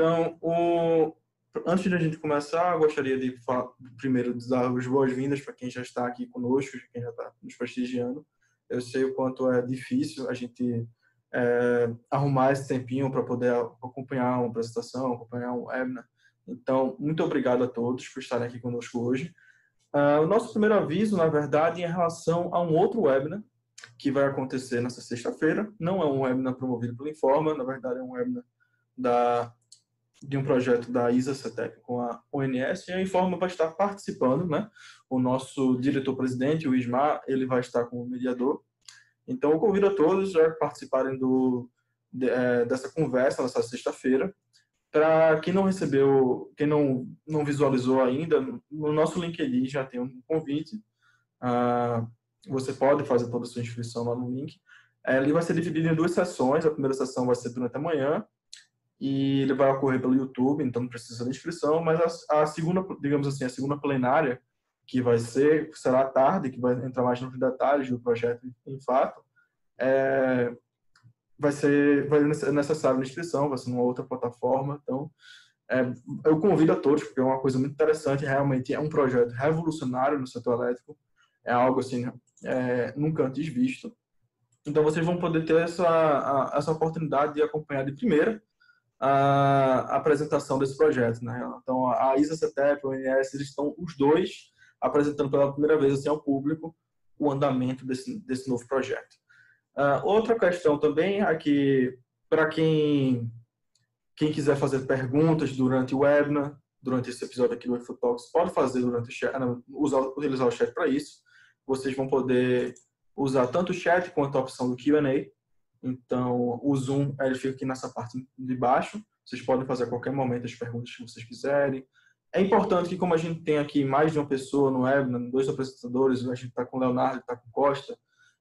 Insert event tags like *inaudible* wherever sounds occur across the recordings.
Então, o, antes de a gente começar, gostaria de falar, primeiro dar as boas-vindas para quem já está aqui conosco, quem já está nos prestigiando. Eu sei o quanto é difícil a gente é, arrumar esse tempinho para poder acompanhar uma apresentação, acompanhar um webinar. Então, muito obrigado a todos por estarem aqui conosco hoje. Uh, o nosso primeiro aviso, na verdade, em relação a um outro webinar que vai acontecer nessa sexta-feira. Não é um webinar promovido pela Informa, na verdade é um webinar da, de um projeto da ISA CETEP com a ONS e a Informa vai estar participando, né? O nosso diretor-presidente, o Ismar, ele vai estar como mediador. Então, eu convido a todos a participarem do, de, é, dessa conversa nessa sexta-feira. Para quem não recebeu, quem não, não visualizou ainda, no nosso LinkedIn já tem um convite. Ah, você pode fazer toda a sua inscrição lá no link. É, ele vai ser dividido em duas sessões. A primeira sessão vai ser durante a manhã e ele vai ocorrer pelo YouTube, então não precisa de inscrição. Mas a, a segunda, digamos assim, a segunda plenária, que vai ser, será à tarde, que vai entrar mais nos detalhes do projeto em fato, é, vai ser vai ser necessário a inscrição, vai ser numa outra plataforma. Então, é, eu convido a todos, porque é uma coisa muito interessante, realmente é um projeto revolucionário no setor elétrico, é algo assim, é, nunca antes visto. Então, vocês vão poder ter essa, a, essa oportunidade de acompanhar de primeira a, apresentação desse projeto. Né? Então, a ISA, CETEP, o ONS, eles estão os dois apresentando pela primeira vez assim, ao público o andamento desse, desse novo projeto. Uh, outra questão também é que, para quem, quem quiser fazer perguntas durante o webinar, durante esse episódio aqui do InfoTalks, pode fazer durante o chat, usar, utilizar o chat para isso. Vocês vão poder usar tanto o chat quanto a opção do Q&A. Então, o Zoom ele fica aqui nessa parte de baixo. Vocês podem fazer a qualquer momento as perguntas que vocês quiserem. É importante que, como a gente tem aqui mais de uma pessoa no webinar, dois apresentadores, a gente está com o Leonardo está com Costa,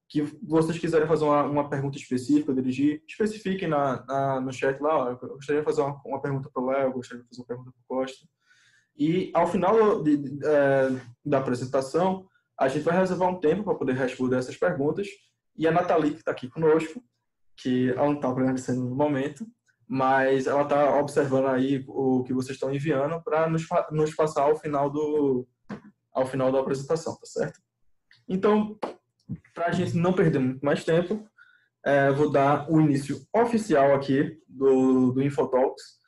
que vocês quiserem fazer uma, uma pergunta específica, dirigir, especifiquem na, na, no chat lá, ó, eu gostaria de fazer uma, uma pergunta para o Léo, gostaria de fazer uma pergunta para o Costa. E ao final de, de, é, da apresentação, a gente vai reservar um tempo para poder responder essas perguntas. E a Nathalie, que está aqui conosco, que ela não está aparecendo no momento, mas ela está observando aí o que vocês estão enviando para nos, nos passar ao final, do, ao final da apresentação, tá certo? Então, para a gente não perder muito mais tempo, é, vou dar o início oficial aqui do, do Infotalks.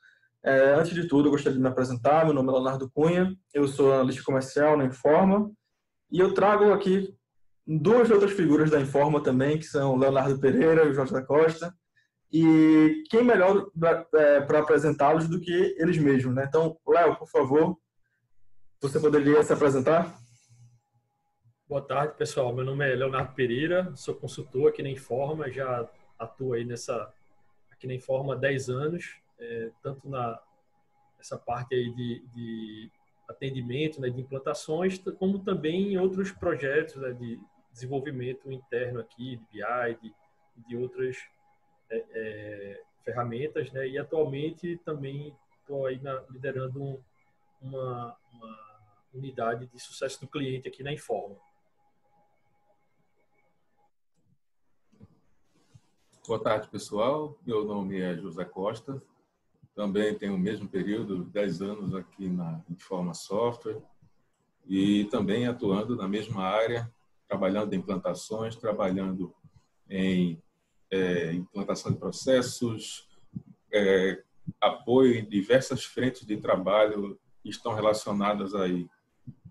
É, antes de tudo, eu gostaria de me apresentar. Meu nome é Leonardo Cunha, eu sou analista comercial na Informa e eu trago aqui duas outras figuras da Informa também, que são Leonardo Pereira e o Jorge da Costa. E quem melhor para é, apresentá-los do que eles mesmos, né? Então, Léo, por favor, você poderia se apresentar? Boa tarde, pessoal. Meu nome é Leonardo Pereira, sou consultor aqui na Informa, já atuo aí nessa aqui na Informa há 10 anos, é, tanto na essa parte aí de, de atendimento, né, de implantações, como também em outros projetos né, de desenvolvimento interno aqui, de BI, de, de outras é, é, ferramentas, né, e atualmente também estou aí na, liderando um, uma, uma unidade de sucesso do cliente aqui na Informa. Boa tarde, pessoal. Meu nome é José Costa. Também tenho o mesmo período, 10 anos aqui na Informa Software e também atuando na mesma área, trabalhando em implantações, trabalhando em é, implantação de processos, é, apoio em diversas frentes de trabalho que estão relacionadas aí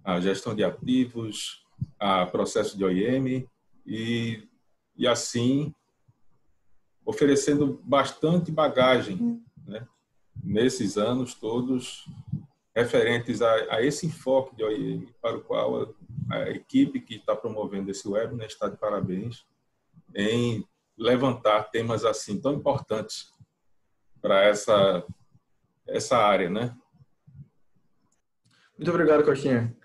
à gestão de ativos, a processo de OIM e, e assim oferecendo bastante bagagem né, nesses anos todos referentes a, a, esse enfoque de OIM, para o qual a, a equipe que está promovendo esse webinar né, está de parabéns em levantar temas assim tão importantes para essa essa área, né? Muito obrigado, Coxinha.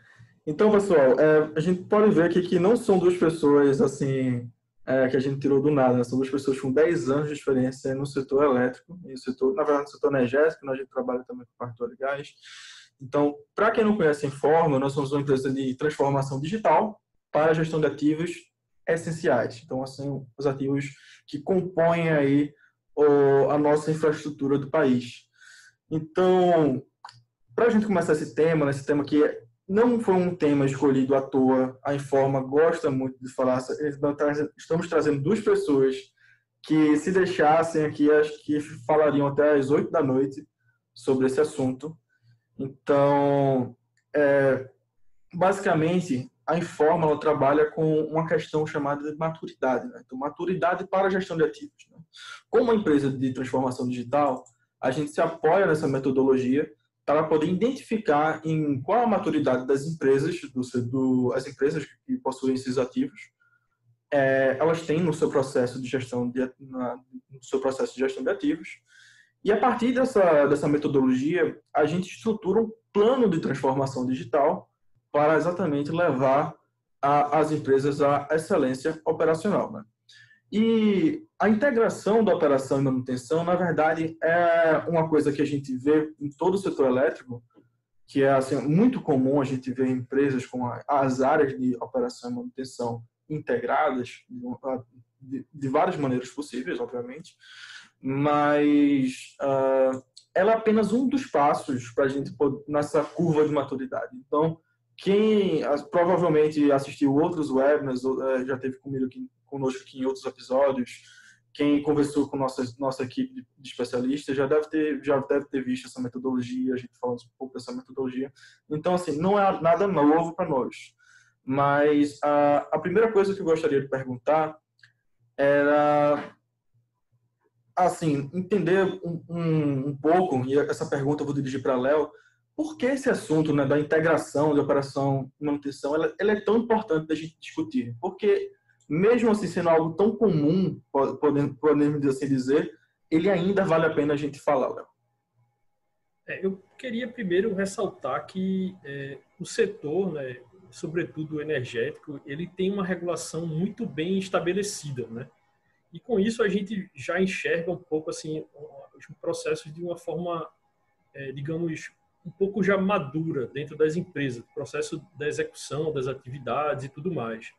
Então, pessoal, é, a gente pode ver aqui que não são duas pessoas assim é, que a gente tirou do nada. Né? São duas pessoas com 10 anos de experiência no setor elétrico, e no setor, na verdade, no setor energético, nós a gente trabalha também com parto de gás. Então, para quem não conhece a Informa, nós somos uma empresa de transformação digital para a gestão de ativos essenciais. Então, assim, os ativos que compõem aí o, a nossa infraestrutura do país. Então, para a gente começar esse tema, esse tema que não foi um tema escolhido à toa, a Informa gosta muito de falar, estamos trazendo duas pessoas que se deixassem aqui, acho que falariam até às oito da noite sobre esse assunto. Então, é, basicamente, a Informa trabalha com uma questão chamada de maturidade. Né? Então, maturidade para a gestão de ativos. Né? Como empresa de transformação digital, a gente se apoia nessa metodologia para poder identificar em qual a maturidade das empresas, do, do, as empresas que possuem esses ativos, é, elas têm no seu processo de gestão de, na, no seu processo de gestão de ativos. E a partir dessa, dessa metodologia, a gente estrutura um plano de transformação digital para exatamente levar a, as empresas à excelência operacional. Né? E a integração da operação e manutenção, na verdade, é uma coisa que a gente vê em todo o setor elétrico, que é assim, muito comum a gente ver empresas com as áreas de operação e manutenção integradas de, de várias maneiras possíveis, obviamente, mas uh, ela é apenas um dos passos para a gente nessa curva de maturidade. Então, quem provavelmente assistiu outros webinars, eh, já teve comigo aqui, conosco aqui em outros episódios, quem conversou com nossa nossa equipe de especialistas já deve ter já deve ter visto essa metodologia, a gente falou um pouco dessa metodologia. Então assim, não é nada novo para nós. Mas a, a primeira coisa que eu gostaria de perguntar era assim, entender um, um, um pouco, e essa pergunta eu vou dirigir para Léo, por que esse assunto né, da integração de operação e manutenção ela, ela é tão importante da gente discutir? Porque, mesmo assim sendo algo tão comum, podemos, podemos assim dizer, ele ainda vale a pena a gente falar, Léo. É, eu queria primeiro ressaltar que é, o setor, né, sobretudo o energético, ele tem uma regulação muito bem estabelecida, né? E com isso a gente já enxerga um pouco assim os processos de uma forma, é, digamos, um pouco já madura dentro das empresas, processo da execução das atividades e tudo mais.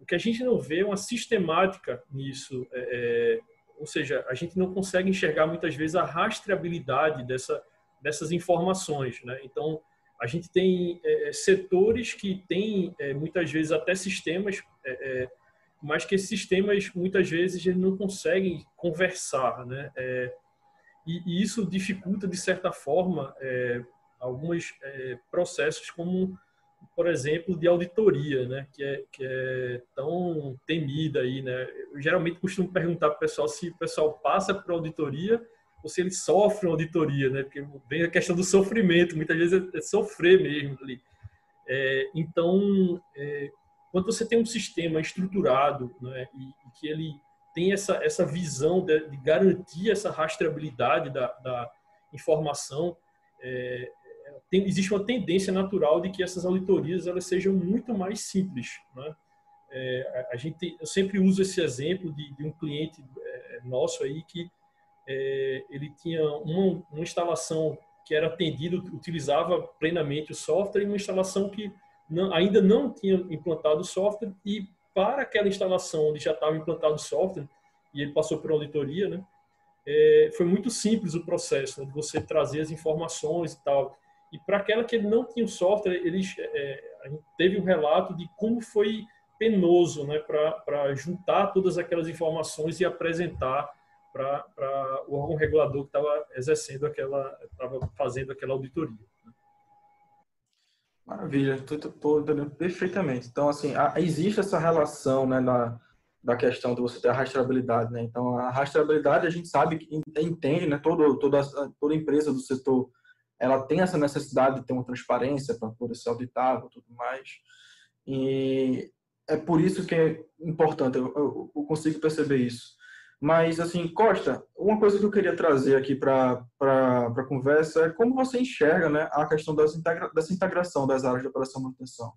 O que a gente não vê é uma sistemática nisso, é, é, ou seja, a gente não consegue enxergar muitas vezes a rastreabilidade dessa, dessas informações. Né? Então, a gente tem é, setores que têm é, muitas vezes até sistemas, é, mas que esses sistemas muitas vezes não conseguem conversar, né? E, e, isso dificulta de certa forma alguns é, processos como, por exemplo, de auditoria, né, que é, que é tão temida aí, né. Eu geralmente costumo perguntar para o pessoal se o pessoal passa por auditoria ou se ele sofre uma auditoria, né, porque vem a questão do sofrimento, muitas vezes é, é sofrer mesmo ali. É, então, é, quando você tem um sistema estruturado, né, e, e que ele tem essa, essa visão de, de garantir essa rastreabilidade da, da informação, é, tem, existe uma tendência natural de que essas auditorias elas sejam muito mais simples. Né? É, a gente, eu sempre uso esse exemplo de, de um cliente é, nosso aí que é, ele tinha uma, uma, instalação que era atendida, utilizava plenamente o software e uma instalação que não, ainda não tinha implantado o software e para aquela instalação onde já estava implantado o software e ele passou por auditoria, né? É, foi muito simples o processo né, de você trazer as informações e tal. E para aquela que não tinha o software, eles, é, gente teve um relato de como foi penoso né, para juntar todas aquelas informações e apresentar para o órgão regulador que estava exercendo aquela, estava fazendo aquela auditoria. Maravilha, estou entendendo perfeitamente. Então, assim, a, existe essa relação né, na, da questão de você ter a rastreabilidade. Né? Então, a rastreabilidade a gente sabe, entende, né, todo, toda, toda empresa do setor ela tem essa necessidade de ter uma transparência para poder ser auditável e tudo mais. E é por isso que é importante, eu, eu, eu, consigo perceber isso. Mas, assim, Costa, uma coisa que eu queria trazer aqui para a conversa é como você enxerga né, a questão das integra dessa integração das áreas de operação e manutenção.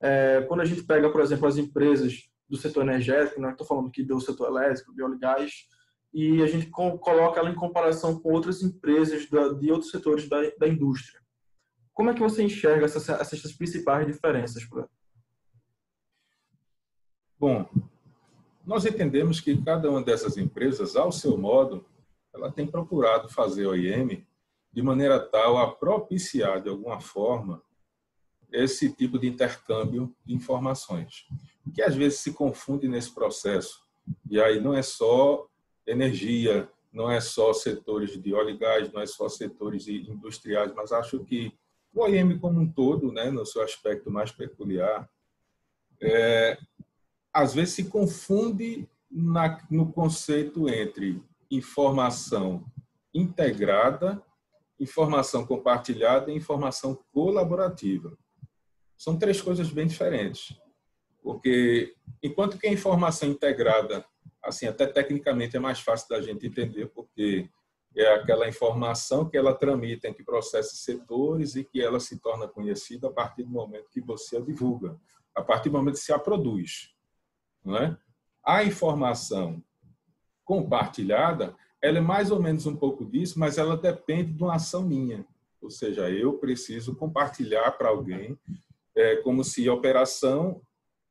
É, quando a gente pega, por exemplo, as empresas do setor energético, né, estou falando aqui do setor elétrico, óleo e a gente coloca ela em comparação com outras empresas de outros setores da, da indústria. Como é que você enxerga essas, essas principais diferenças? Bom, nós entendemos que cada uma dessas empresas, ao seu modo, ela tem procurado fazer o IM de maneira tal a propiciar, de alguma forma, esse tipo de intercâmbio de informações, que às vezes se confunde nesse processo. E aí não é só energia, não é só setores de óleo e gás, não é só setores industriais, mas acho que o OIM como um todo, né, no seu aspecto mais peculiar, é, às vezes se confunde na, no conceito entre informação integrada, informação compartilhada e informação colaborativa. São três coisas bem diferentes. Porque enquanto que a informação integrada, assim, até tecnicamente é mais fácil da gente entender, porque é aquela informação que ela tramita entre processos e setores e que ela se torna conhecida a partir do momento que você a divulga, a partir do momento que se a produz. Não é? A informação compartilhada, ela é mais ou menos um pouco disso, mas ela depende de uma ação minha. Ou seja, eu preciso compartilhar para alguém é como se a operação,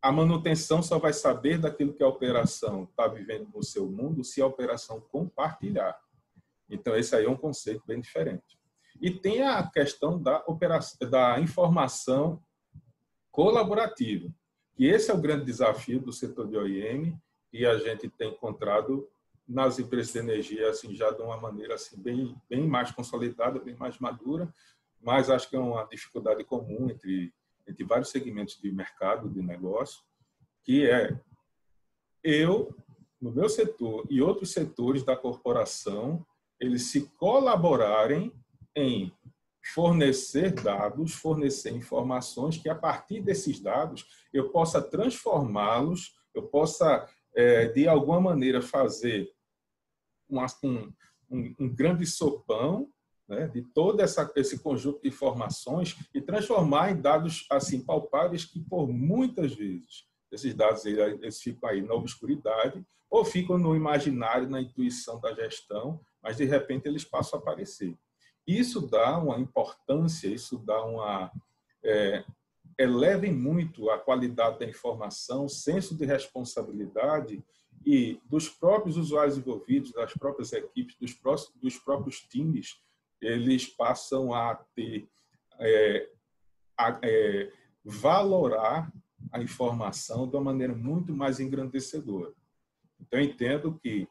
a manutenção só vai saber daquilo que a operação está vivendo no seu mundo se a operação compartilhar. Então, esse aí é um conceito bem diferente. E tem a questão da, operação, da informação colaborativa, que esse é o grande desafio do setor de OIM e a gente tem encontrado nas empresas de energia assim já de uma maneira assim bem bem mais consolidada, bem mais madura, mas acho que é uma dificuldade comum entre entre vários segmentos de mercado, de negócio, que é eu, no meu setor e outros setores da corporação, eles se colaborarem em fornecer dados, fornecer informações que a partir desses dados eu possa transformá-los, eu possa é, de alguma maneira fazer um, um, um grande sopão né, de todo essa, esse conjunto de informações e transformar em dados assim palpáveis que por muitas vezes esses dados eles ficam aí na obscuridade ou ficam no imaginário, na intuição da gestão, mas de repente eles passam a aparecer. Isso dá uma importância, isso dá uma é, elevem muito a qualidade da informação, senso de responsabilidade e dos próprios usuários envolvidos, das próprias equipes, dos, próprios, dos próprios times eles passam a ter é, a, é, valorar a informação de uma maneira muito mais engrandecedora. Então, entendo que,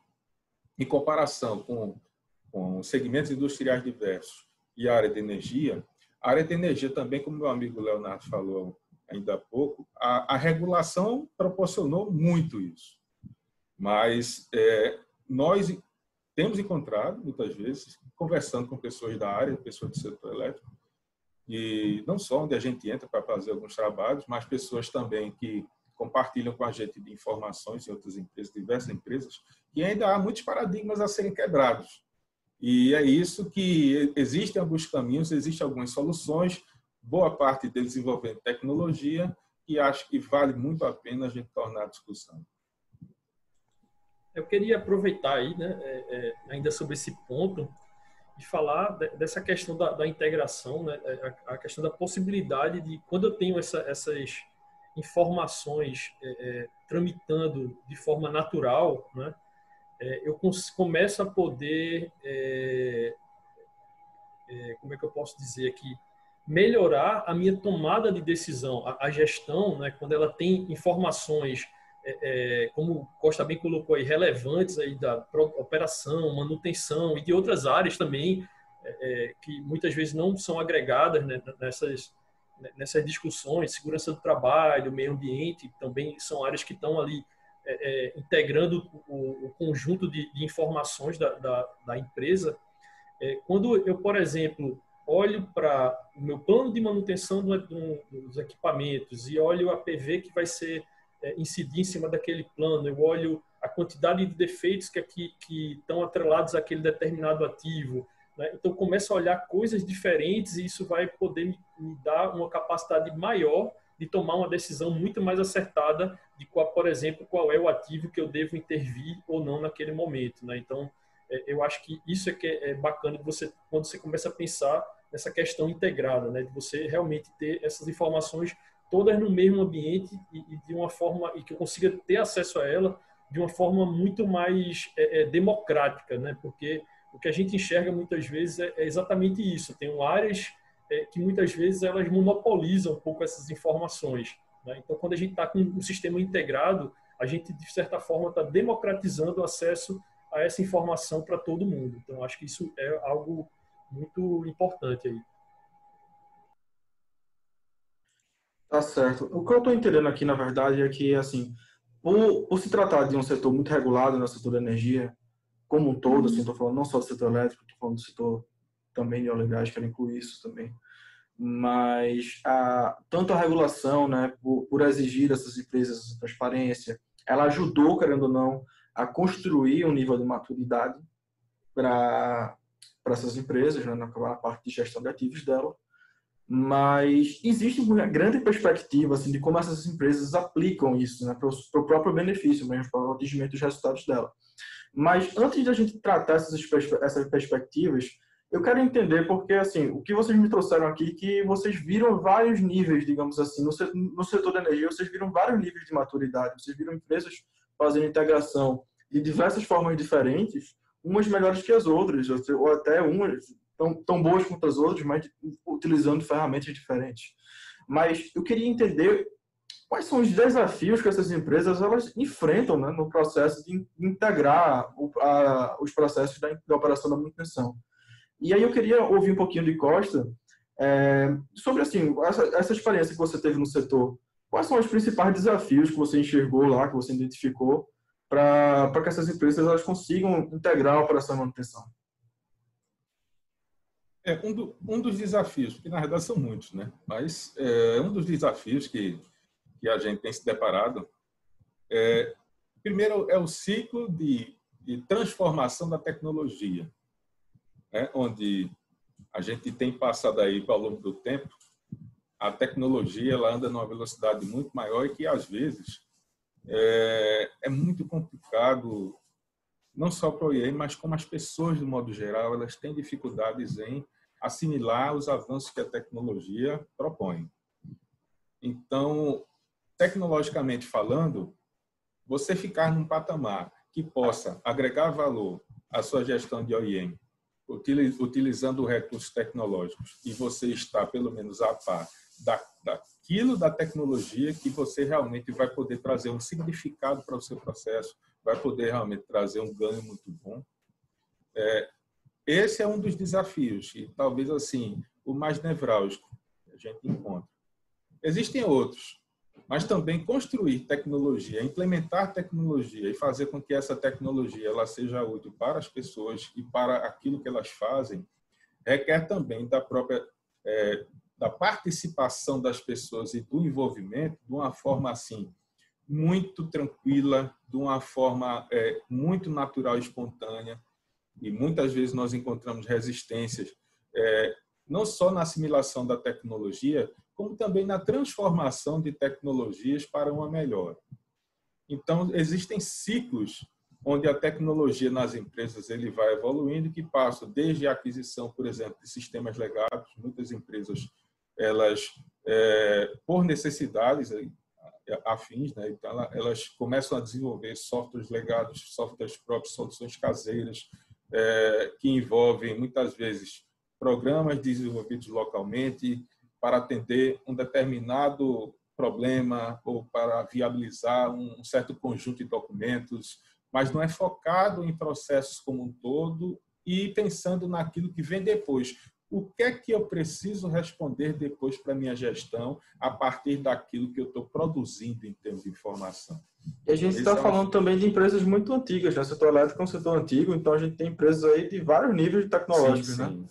em comparação com, com segmentos industriais diversos e a área de energia, a área de energia também, como meu amigo Leonardo falou ainda há pouco, a, a regulação proporcionou muito isso. Mas é, nós temos encontrado, muitas vezes, conversando com pessoas da área, pessoas do setor elétrico, e não só onde a gente entra para fazer alguns trabalhos, mas pessoas também que compartilham com a gente de informações em outras empresas, diversas empresas, e ainda há muitos paradigmas a serem quebrados. E é isso que existem alguns caminhos, existem algumas soluções, boa parte deles envolvendo tecnologia, e acho que vale muito a pena a gente tornar a discussão. Eu queria aproveitar aí, né, é, é, ainda sobre esse ponto, de falar dessa questão da, da integração, né, é, a, a, questão da possibilidade de, quando eu tenho essa, essas informações é, é, tramitando de forma natural, né, é, eu começo a poder, como é que eu posso dizer aqui, melhorar a minha tomada de decisão, a, a gestão, né, quando ela tem informações é, é, como Costa bem colocou aí, relevantes aí da operação, manutenção e de outras áreas também, é, é, que muitas vezes não são agregadas né, nessas, nessas discussões, segurança do trabalho, meio ambiente, também são áreas que estão ali é, é, integrando o, o, conjunto de, de informações da, da, da empresa. quando eu, por exemplo, olho para o meu plano de manutenção do, do, dos equipamentos e olho a PV que vai ser é, incidir em cima daquele plano, eu olho a quantidade de defeitos que, aqui, que estão atrelados àquele determinado ativo. Né? Então, começo a olhar coisas diferentes e isso vai poder me, me dar uma capacidade maior de tomar uma decisão muito mais acertada de qual, por exemplo, qual é o ativo que eu devo intervir ou não naquele momento. Né? Então, é, eu acho que isso é que é, bacana de você quando você começa a pensar nessa questão integrada, né? de você realmente ter essas informações todas no mesmo ambiente e, e, de uma forma e que eu consiga ter acesso a ela de uma forma muito mais é, é, democrática, né? Porque o que a gente enxerga muitas vezes é, é exatamente isso. Tem áreas é, que muitas vezes elas monopolizam um pouco essas informações. Né? Então, quando a gente está com um sistema integrado, a gente, de certa forma, está democratizando o acesso a essa informação para todo mundo. Então, acho que isso é algo muito importante aí. Tá certo. O que eu estou entendendo aqui, na verdade, é que, assim, por, por, se tratar de um setor muito regulado no setor da energia, como um todo, assim, estou falando não só do setor elétrico, estou falando do setor também gás, quero incluir isso também. Mas a, tanto a regulação, né, por, por exigir dessas empresas transparência, ela ajudou, querendo ou não, a construir um nível de maturidade para essas empresas, né, na parte de gestão de ativos dela. Mas existe uma grande perspectiva assim, de como essas empresas aplicam isso né, para o próprio benefício, para o atingimento dos resultados dela. Mas antes de a gente tratar essas, essas perspectivas, eu quero entender porque, assim, o que vocês me trouxeram aqui, que vocês viram vários níveis, digamos assim, no setor, no setor da energia, vocês viram vários níveis de maturidade, vocês viram empresas fazendo integração de diversas formas diferentes, umas melhores que as outras, ou até umas tão, tão boas quanto as outras, mas utilizando ferramentas diferentes. Mas eu queria entender quais são os desafios que essas empresas elas enfrentam né, no processo de integrar o, a, os processos da, da, operação da manutenção. E aí eu queria ouvir um pouquinho de Costa é, sobre assim essa, essa experiência que você teve no setor. Quais são os principais desafios que você enxergou lá, que você identificou, para que essas empresas elas consigam integrar a operação manutenção? É, um, do, um, dos desafios, que na verdade são muitos, né? mas é, um dos desafios que, que a gente tem se deparado, é, primeiro é o ciclo de, de transformação da tecnologia, né? onde a gente tem passado aí ao longo do tempo, a tecnologia ela anda numa velocidade muito maior e que às vezes é, é muito complicado não só para o IEM, mas como as pessoas, de modo geral, elas têm dificuldades em assimilar os avanços que a tecnologia propõe. Então, tecnologicamente falando, você ficar num patamar que possa agregar valor à sua gestão de OIM, utilizando recursos tecnológicos, e você está, pelo menos, a par da, daquilo da tecnologia que você realmente vai poder trazer um significado para o seu processo, vai poder realmente trazer um ganho muito bom. É, esse é um dos desafios e talvez assim o mais nevrálgico que a gente encontra. Existem outros, mas também construir tecnologia, implementar tecnologia e fazer com que essa tecnologia ela seja útil para as pessoas e para aquilo que elas fazem requer também da própria é, da participação das pessoas e do envolvimento de uma forma assim muito tranquila, de uma forma é, muito natural e espontânea. E muitas vezes nós encontramos resistências, é, não só na assimilação da tecnologia, como também na transformação de tecnologias para uma melhor. Então, existem ciclos onde a tecnologia nas empresas ele vai evoluindo, que passa desde a aquisição, por exemplo, de sistemas legados. Muitas empresas, elas, é, por necessidades é, afins, né? então elas começam a desenvolver softwares legados, softwares próprios, soluções caseiras, é, que envolvem muitas vezes programas desenvolvidos localmente para atender um determinado problema ou para viabilizar um certo conjunto de documentos, mas não é focado em processos como um todo e pensando naquilo que vem depois. O que é que eu preciso responder depois para a minha gestão a partir daquilo que eu estou produzindo em termos de informação? E a gente está é falando também de empresas muito antigas, né? O setor elétrico é um setor antigo, então a gente tem empresas aí de vários níveis tecnológicos, sim, sim. né?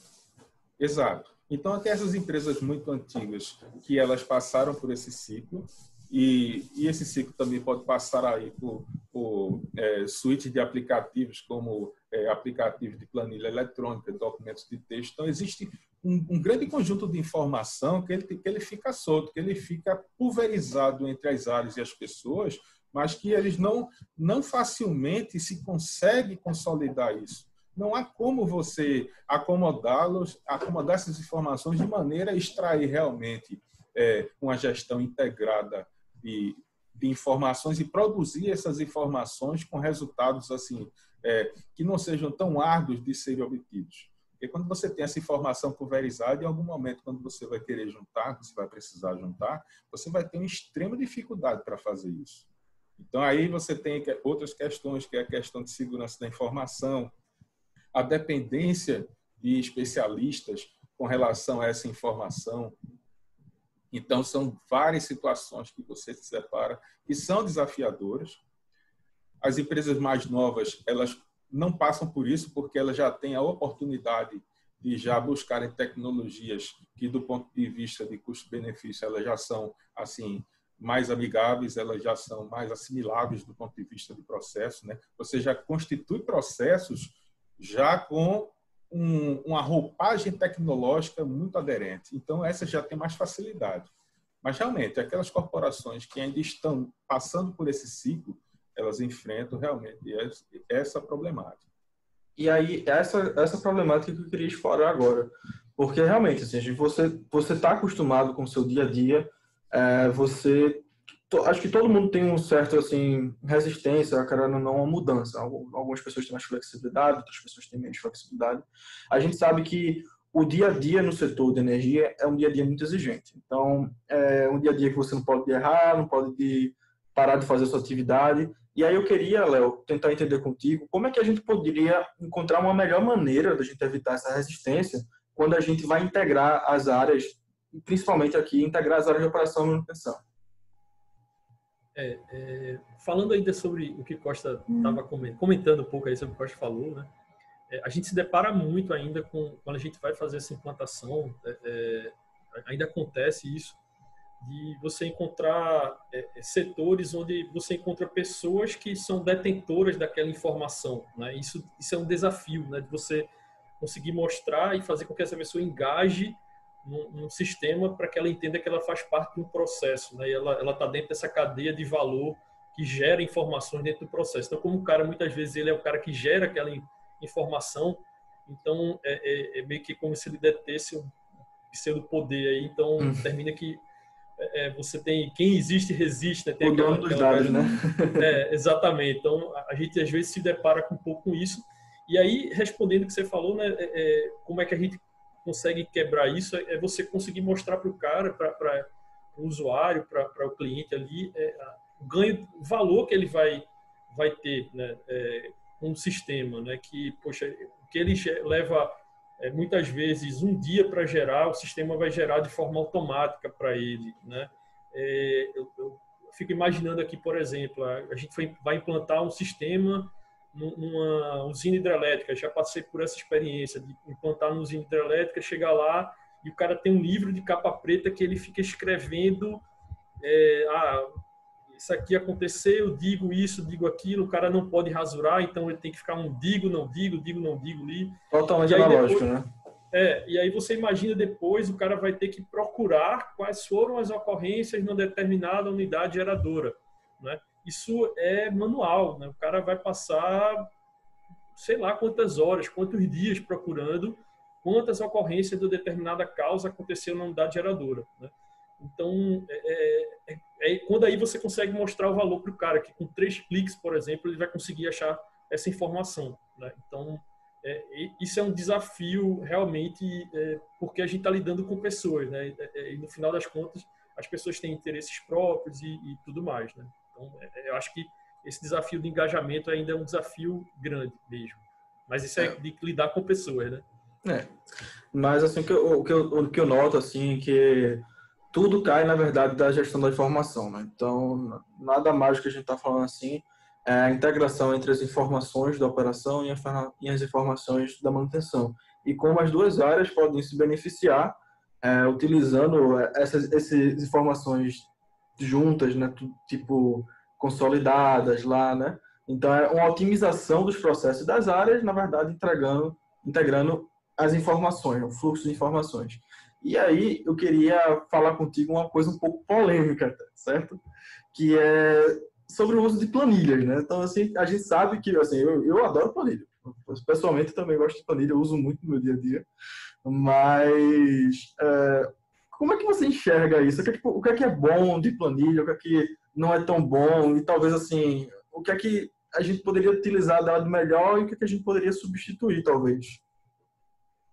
Exato. Então, aqui essas empresas muito antigas, que elas passaram por esse ciclo, e, e esse ciclo também pode passar aí por, por é, suíte de aplicativos, como é, aplicativos de planilha eletrônica, documentos de texto. Então, existe um, um, grande conjunto de informação que ele, que ele fica solto, que ele fica pulverizado entre as áreas e as pessoas, mas que eles não, não facilmente se consegue consolidar isso. Não há como você acomodá-los, acomodar essas informações de maneira a extrair realmente é, uma gestão integrada de, de informações e produzir essas informações com resultados assim é, que não sejam tão árduos de serem obtidos. Porque quando você tem essa informação pulverizada, em algum momento, quando você vai querer juntar, você vai precisar juntar, você vai ter uma extrema dificuldade para fazer isso. Então, aí você tem outras questões, que é a questão de segurança da informação, a dependência de especialistas com relação a essa informação. Então, são várias situações que você se separa que são desafiadoras. As empresas mais novas, elas não passam por isso porque elas já têm a oportunidade de já buscarem tecnologias que, do ponto de vista de custo-benefício, elas já são assim mais amigáveis, elas já são mais assimiláveis do ponto de vista de processo, né? Você já constitui processos já com um, uma roupagem tecnológica muito aderente. Então, essa já tem mais facilidade. Mas, realmente, aquelas corporações que ainda estão passando por esse ciclo, elas enfrentam realmente essa problemática. E aí, essa, essa problemática que eu queria explorar agora. Porque, realmente, assim, você está acostumado com o seu dia a dia, é, você acho que todo mundo tem um certo assim resistência, ou não, uma mudança. Algumas pessoas têm mais flexibilidade, outras pessoas têm menos flexibilidade. A gente sabe que o dia a dia no setor de energia é um dia a dia muito exigente. Então, é um dia a dia que você não pode errar, não pode parar de fazer a sua atividade. E aí eu queria, Léo, tentar entender contigo como é que a gente poderia encontrar uma melhor maneira da gente evitar essa resistência quando a gente vai integrar as áreas, principalmente aqui, integrar as áreas de operação e manutenção. É, é, falando ainda sobre o que Costa estava hum. comentando um pouco aí sobre o que Costa falou, né? É, a gente se depara muito ainda com quando a gente vai fazer essa implantação, é, é, ainda acontece isso de você encontrar é, setores onde você encontra pessoas que são detentoras daquela informação, né? Isso isso é um desafio, né? De você conseguir mostrar e fazer com que essa pessoa engaje num, num sistema para que ela entenda que ela faz parte de um processo, né? E ela está dentro dessa cadeia de valor que gera informações dentro do processo. Então, como o cara, muitas vezes, ele é o cara que gera aquela informação, então é, é, é meio que como se ele detesse um pseudo poder aí, então hum. termina que é, é, você tem quem existe resiste, né? Tem o dono dos dados, né? *laughs* É, exatamente. Então a, a, gente às vezes se depara com um pouco com isso. E aí respondendo o que você falou, né? É, é como é que a gente consegue quebrar isso é você conseguir mostrar para o cara, para o usuário, para o cliente ali, é, o ganho, o valor que ele vai, vai ter né, é, o sistema, né, que, poxa, que ele leva é, muitas vezes um dia para gerar, o sistema vai gerar de forma automática para ele, né? É, eu, eu, fico imaginando aqui, por exemplo, a, a gente foi, vai implantar um sistema numa usina hidrelétrica, já passei por essa experiência de implantar numa usina hidrelétrica, chegar lá e o cara tem um livro de capa preta que ele fica escrevendo é, ah, isso aqui aconteceu, digo isso, digo aquilo, o cara não pode rasurar, então ele tem que ficar um digo, não digo, digo, não digo ali. Totalmente analógico, né? É, e aí você imagina depois o cara vai ter que procurar quais foram as ocorrências numa determinada unidade geradora, né? Isso é manual, né? O cara vai passar sei lá quantas horas, quantos dias procurando quantas ocorrências de determinada causa aconteceu na unidade geradora, né? Então, é, é, é, quando aí você consegue mostrar o valor para o cara, que com três cliques, por exemplo, ele vai conseguir achar essa informação. Né? Então, é, isso é um desafio realmente, é, porque a gente está lidando com pessoas, né? E, no final das contas, as pessoas têm interesses próprios e, e tudo mais, né? Então, é, é, eu acho que esse desafio de engajamento ainda é um desafio grande mesmo. Mas isso é, é. de lidar com pessoas, né? É. Mas assim, o que eu, o que eu, o que eu noto assim que tudo cai na verdade da gestão da informação, né? Então, nada mais que a gente está falando assim é a integração entre as informações da operação e as informações da manutenção. E como as duas áreas podem se beneficiar é, utilizando essas, essas informações juntas, né? Tipo, consolidadas lá, né? Então, é uma otimização dos processos das áreas, na verdade, entregando, integrando as informações, o fluxo de informações. E aí, eu queria falar contigo uma coisa um pouco polêmica, certo? Que é sobre o uso de planilhas, né? Então, assim, a gente sabe que, assim, eu, eu adoro planilha. Pessoalmente, também gosto de planilha, eu uso muito no meu dia a dia. Mas, é, como é que você enxerga isso? O que é, tipo, o que é, que é bom de planilha? O que é que não é tão bom e talvez assim, o que é que a gente poderia utilizar dado melhor e o que, é que a gente poderia substituir, talvez?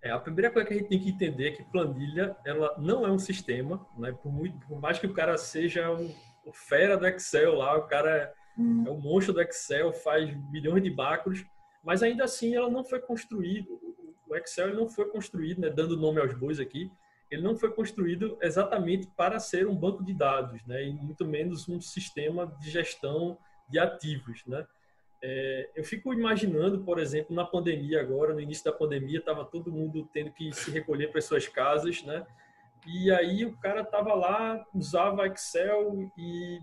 É, a primeira coisa que a gente tem que entender é que planilha ela não é um sistema, né? Por, muito, por mais que o cara seja o, o fera do Excel lá, o cara é, hum. é o monstro do Excel, faz milhões de macros, mas ainda assim ela não foi construída, o Excel não foi construído, né, dando nome aos bois aqui, ele não foi construído exatamente para ser um banco de dados, né, e muito menos um sistema de gestão de ativos, né. É, eu fico imaginando, por exemplo, na pandemia agora, no início da pandemia, estava todo mundo tendo que se recolher para suas casas, né? E aí o cara estava lá, usava Excel e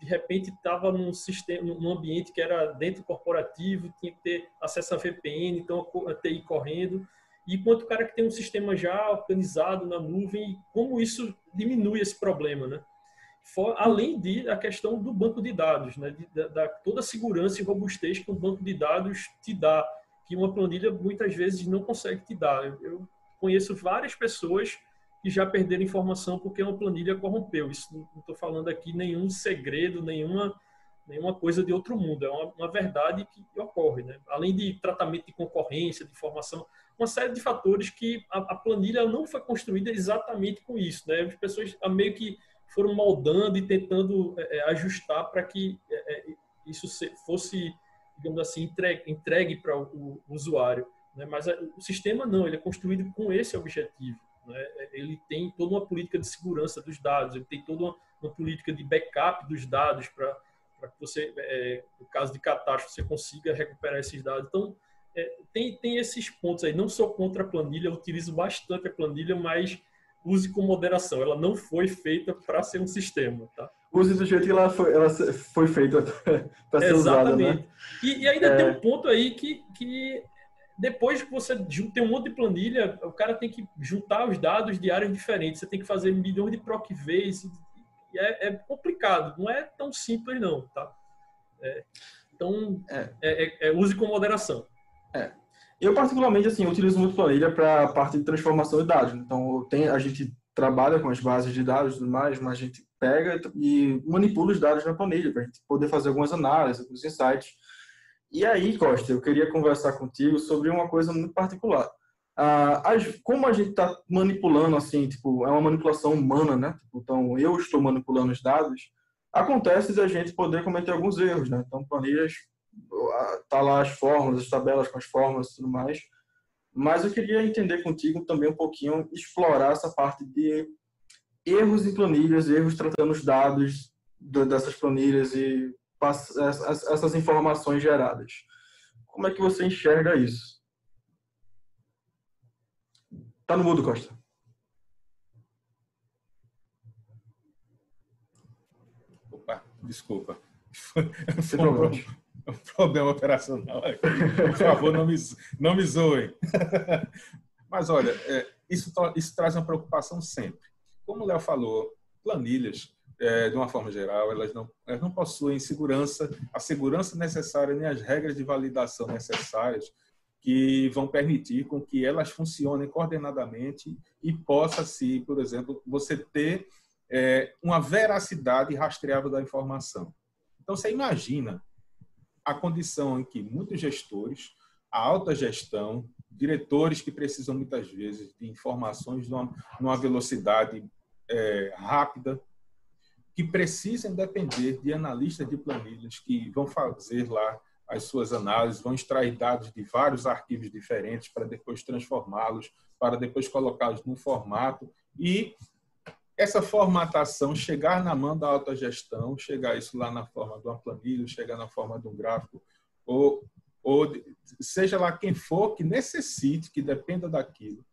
de repente estava num sistema, num ambiente que era dentro corporativo, tinha que ter acesso a VPN, então a TI correndo. E quanto o cara que tem um sistema já organizado na nuvem, como isso diminui esse problema, né? For, além de a questão do banco de dados, né? Da, da, toda a segurança e robustez que um banco de dados te dá, que uma planilha muitas vezes não consegue te dar. Eu, eu conheço várias pessoas que já perderam informação porque uma planilha corrompeu. Isso não estou falando aqui nenhum segredo, nenhuma nenhuma coisa de outro mundo. É uma, uma verdade que ocorre, né? Além de tratamento de concorrência, de informação, uma série de fatores que a, a planilha não foi construída exatamente com isso, né? As pessoas meio que foram moldando e tentando é, é ajustar para que é, é isso fosse, digamos assim, entregue, entregue para o, o, usuário. Né? Mas a, o sistema não, ele é construído com esse objetivo. Né? Ele tem toda uma política de segurança dos dados, ele tem toda uma, uma política de backup dos dados para que você, é, no caso de catástrofe, você consiga recuperar esses dados. Então, é, tem, tem esses pontos aí. Não sou contra a planilha, eu utilizo bastante a planilha, mas use com moderação. Ela não foi feita para ser um sistema, tá? Use do jeito que ela foi, ela foi feita *laughs* para ser usada, né? E, e ainda é... tem um ponto aí que, que depois que você tem um monte de planilha, o cara tem que juntar os dados de áreas diferentes. Você tem que fazer milhões de proc vs e é, é, complicado. Não é tão simples não, tá? É, então, é. É, é, é use com moderação. É. Eu, particularmente, assim, utilizo muito planilha para a parte de transformação de dados. Então, tem, a gente trabalha com as bases de dados e tudo mais, mas a gente pega e manipula os dados na planilha para a gente poder fazer algumas análises, alguns insights. E aí, Costa, eu queria conversar contigo sobre uma coisa muito particular. Ah, como a gente está manipulando, assim, tipo, é uma manipulação humana, né? Tipo, então, eu estou manipulando os dados, acontece de a gente poder cometer alguns erros, né? Então, planilhas tá lá as fórmulas, as tabelas com as fórmulas e tudo mais. Mas eu queria entender contigo também um pouquinho, explorar essa parte de erros em planilhas, erros tratando os dados dessas planilhas e essas informações geradas. Como é que você enxerga isso? Tá no mudo, Costa. Opa, desculpa. *laughs* Sem problema *laughs* um problema operacional aqui. Por favor, não me, não me zoem. *laughs* Mas olha, é, isso, isso traz uma preocupação sempre. Como o Léo falou, planilhas, é, de uma forma geral, elas não, elas não possuem segurança, a segurança necessária nem as regras de validação necessárias que vão permitir com que elas funcionem coordenadamente e possa, se, por exemplo, você ter é, uma veracidade rastreável da informação. Então, você imagina a condição em que muitos gestores, a alta gestão, diretores que precisam muitas vezes de informações numa, numa velocidade é, rápida, que precisam depender de analistas de planilhas que vão fazer lá as suas análises, vão extrair dados de vários arquivos diferentes para depois transformá-los, para depois colocá-los num formato e essa formatação chegar na mão da alta gestão, chegar isso lá na forma de uma planilha, chegar na forma de um gráfico, ou, ou seja lá quem for que necessite, que dependa daquilo.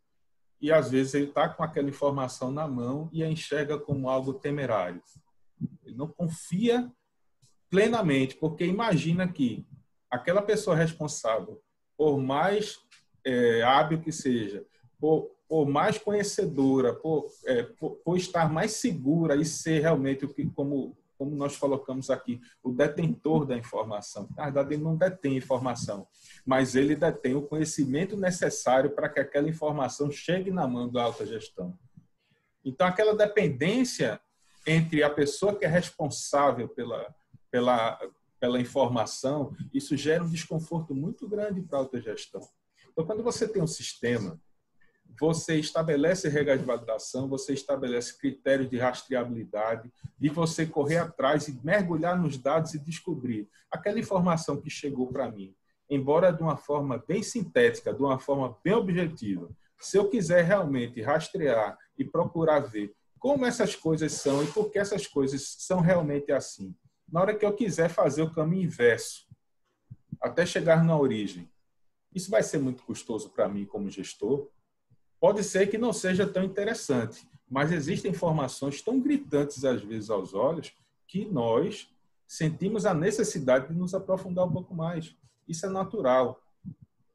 E às vezes ele está com aquela informação na mão e a enxerga como algo temerário. Ele não confia plenamente, porque imagina que aquela pessoa responsável, por mais é, hábil que seja, por, por mais conhecedora, por, é, por, por, estar mais segura e ser realmente o que, como, como nós colocamos aqui, o detentor da informação. Na verdade, ele não detém informação, mas ele detém o conhecimento necessário para que aquela informação chegue na mão da alta gestão. Então, aquela dependência entre a pessoa que é responsável pela, pela, pela informação, isso gera um desconforto muito grande para a autogestão. Então, quando você tem um sistema, você estabelece regras de validação, você estabelece critérios de rastreabilidade e você correr atrás e mergulhar nos dados e descobrir aquela informação que chegou para mim, embora de uma forma bem sintética, de uma forma bem objetiva. Se eu quiser realmente rastrear e procurar ver como essas coisas são e por que essas coisas são realmente assim, na hora que eu quiser fazer o caminho inverso, até chegar na origem, isso vai ser muito custoso para mim como gestor. Pode ser que não seja tão interessante, mas existem informações tão gritantes às vezes aos olhos que nós sentimos a necessidade de nos aprofundar um pouco mais. Isso é natural.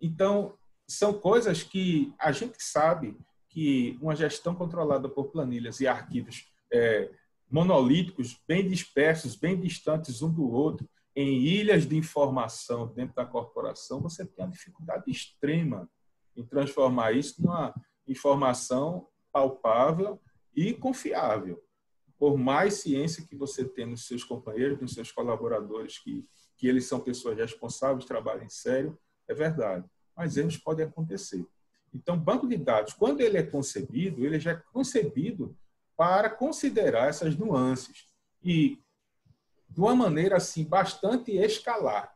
Então, são coisas que a gente sabe que uma gestão controlada por planilhas e arquivos é, monolíticos, bem dispersos, bem distantes um do outro, em ilhas de informação dentro da corporação, você tem uma dificuldade extrema em transformar isso numa informação palpável e confiável. Por mais ciência que você tem nos seus companheiros, nos seus colaboradores, que, que eles são pessoas responsáveis, trabalham sério, é verdade. Mas erros podem acontecer. Então, banco de dados, quando ele é concebido, ele já é concebido para considerar essas nuances e de uma maneira assim bastante escalar.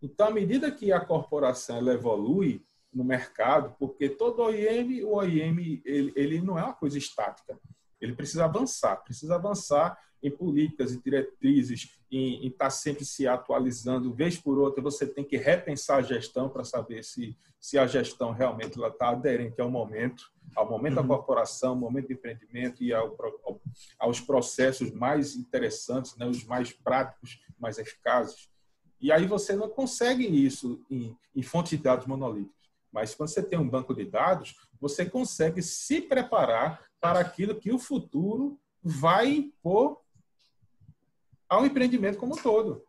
Então, à medida que a corporação evolui no mercado, porque todo OIM, o OIM ele, ele não é uma coisa estática, ele precisa avançar, precisa avançar em políticas e diretrizes, em, em estar tá sempre se atualizando, vez por outra você tem que repensar a gestão para saber se, se a gestão realmente está aderente ao momento, ao momento uhum. da corporação, ao momento do empreendimento e ao, ao, aos processos mais interessantes, né, os mais práticos, mais eficazes. E aí você não consegue isso em, em fontes de dados monolíticos. Mas quando você tem um banco de dados, você consegue se preparar para aquilo que o futuro vai impor ao empreendimento como um todo.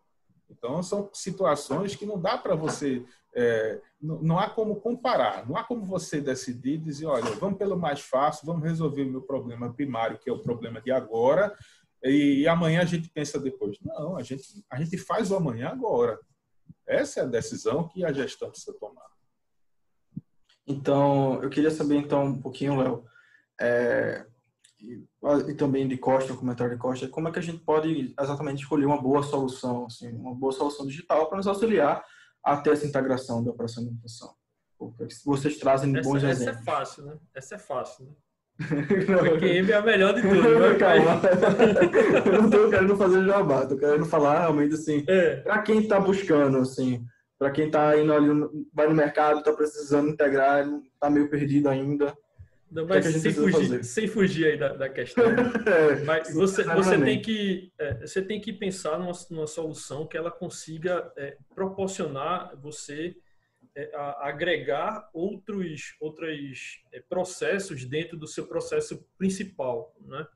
Então, são situações que não dá para você, é, não, não, há como comparar, não há como você decidir e dizer, olha, vamos pelo mais fácil, vamos resolver o meu problema primário, que é o problema de agora, e, e amanhã a gente pensa depois. Não, a gente, a gente faz o amanhã agora. Essa é a decisão que a gestão precisa tomar. Então, eu queria saber então um pouquinho, Léo, é, e, e, também de Costa, o comentário de Costa, como é que a gente pode exatamente escolher uma boa solução, assim, uma boa solução digital para nos auxiliar até essa integração da operação de? Porque vocês trazem essa, bons essa exemplos. Essa é fácil, né? Essa é fácil, né? *laughs* Porque é a melhor de tudo. Né? *laughs* Calma. *laughs* eu não estou querendo fazer jabá, estou querendo falar realmente assim, é. para quem está buscando, assim, para quem está indo ali, vai no mercado, está precisando integrar, está meio perdido ainda. Não, mas é sem, fugir, sem fugir aí da, da questão. *laughs* é, mas você, você, tem que, é, você tem que pensar numa, numa solução que ela consiga é, proporcionar você é, a, agregar outros, outros processos dentro do seu processo principal. Né?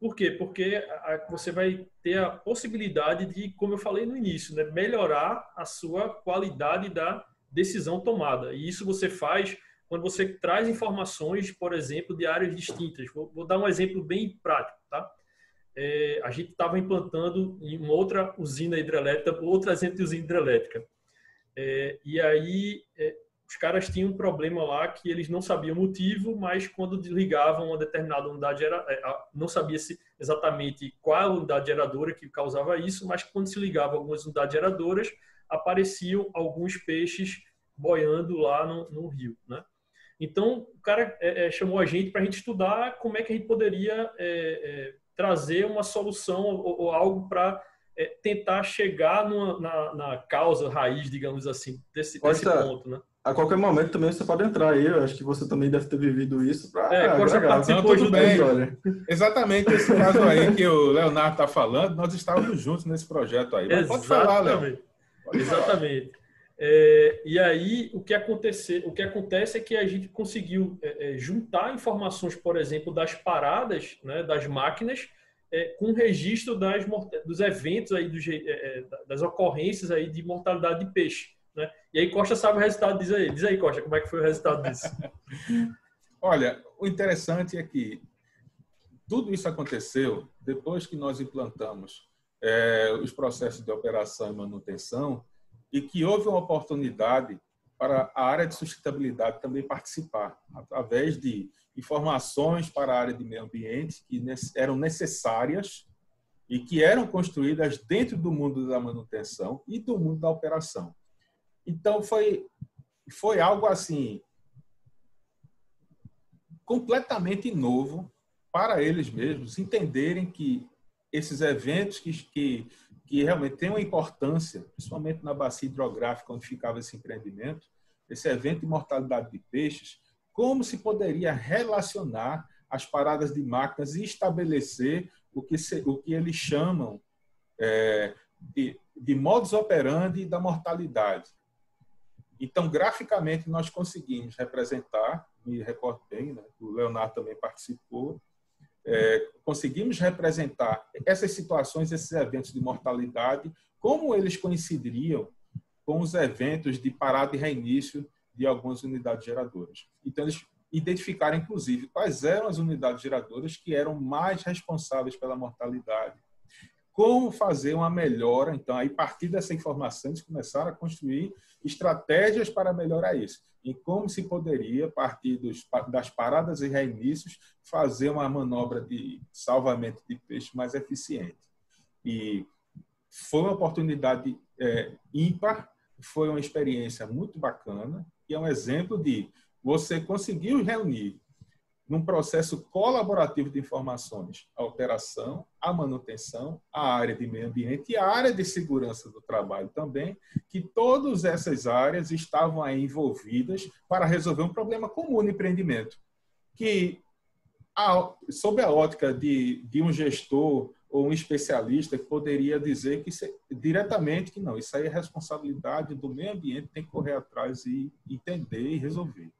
Por quê? Porque você vai ter a possibilidade de, como eu falei no início, né, melhorar a sua qualidade da decisão tomada. E isso você faz quando você traz informações, por exemplo, de áreas distintas. Vou, vou dar um exemplo bem prático, tá? É, a gente estava implantando em uma outra usina hidrelétrica, outra usina hidrelétrica. É, e aí é, os caras tinham um problema lá que eles não sabiam o motivo, mas quando ligavam uma determinada unidade, era, é, não sabia-se exatamente qual unidade geradora que causava isso, mas quando se ligava algumas unidades geradoras, apareciam alguns peixes boiando lá no, no rio, né? Então, o cara é, é, chamou a gente para a gente estudar como é que a gente poderia é, é trazer uma solução ou, ou algo para é, tentar chegar numa, na, na, causa raiz, digamos assim, desse, desse ponto, né? A qualquer momento também você pode entrar aí, eu acho que você também deve ter vivido isso para é, agregar. participou Não, bem. Exatamente esse caso aí *laughs* que o Leonardo está falando, nós estávamos juntos nesse projeto aí. Mas pode falar, Léo. Exatamente. É, e aí o que, acontecer, o que acontece é que a gente conseguiu é, é juntar informações, por exemplo, das paradas né, das máquinas é, com registro das, dos eventos aí, dos, é, é, das ocorrências aí de mortalidade de peixe. Né? E aí Costa sabe o resultado, diz aí. Diz aí, Costa, como é que foi o resultado disso? *laughs* Olha, o interessante é que tudo isso aconteceu depois que nós implantamos é, os processos de operação e manutenção e que houve uma oportunidade para a área de sustentabilidade também participar, através de informações para a área de meio ambiente que eram necessárias e que eram construídas dentro do mundo da manutenção e do mundo da operação. Então foi foi algo assim completamente novo para eles mesmos entenderem que esses eventos que, que, que realmente têm uma importância, principalmente na bacia hidrográfica onde ficava esse empreendimento, esse evento de mortalidade de peixes, como se poderia relacionar as paradas de máquinas e estabelecer o que, se, o que eles chamam é, de, de modus operandi da mortalidade. Então, graficamente, nós conseguimos representar, me recordo bem, né, o Leonardo também participou, é, conseguimos representar essas situações, esses eventos de mortalidade, como eles coincidiriam com os eventos de parada e reinício de algumas unidades geradoras. Então, eles identificaram, inclusive, quais eram as unidades geradoras que eram mais responsáveis pela mortalidade. Como fazer uma melhora, então, aí, a partir dessa informação, eles começaram a construir estratégias para melhorar isso. E como se poderia, a partir dos, das paradas e reinícios, fazer uma manobra de salvamento de peixe mais eficiente. E foi uma oportunidade é, ímpar, foi uma experiência muito bacana, e é um exemplo de você conseguiu reunir num processo colaborativo de informações a operação, a manutenção, a área de meio ambiente e a área de segurança do trabalho também, que todas essas áreas estavam aí envolvidas para resolver um problema comum no empreendimento, que a, sob a ótica de, de um gestor ou um especialista poderia dizer que diretamente que não, isso aí é responsabilidade do meio ambiente, tem que correr atrás e entender e resolver.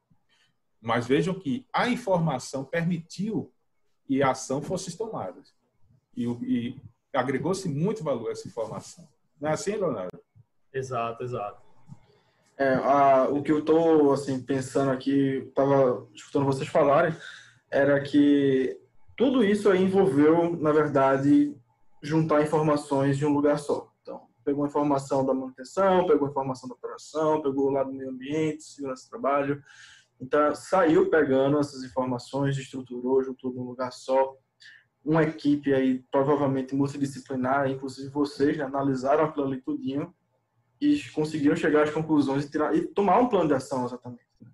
Mas vejam que a informação permitiu que a ação fosse tomada. E, e agregou-se muito valor a essa informação. Não é assim, Leonardo? Exato, exato. É, a, o que eu estou assim, pensando aqui, estava escutando vocês falarem, era que tudo isso aí envolveu, na verdade, juntar informações de um lugar só. Então, pegou informação da manutenção, pegou informação da operação, pegou lá do meio ambiente, segurança do trabalho, então, saiu pegando essas informações, estruturou, juntou num lugar só. Uma equipe aí, provavelmente multidisciplinar, inclusive vocês, né, analisaram aquilo ali tudinho e conseguiram chegar às conclusões e, tirar, e tomar um plano de ação, exatamente. Né?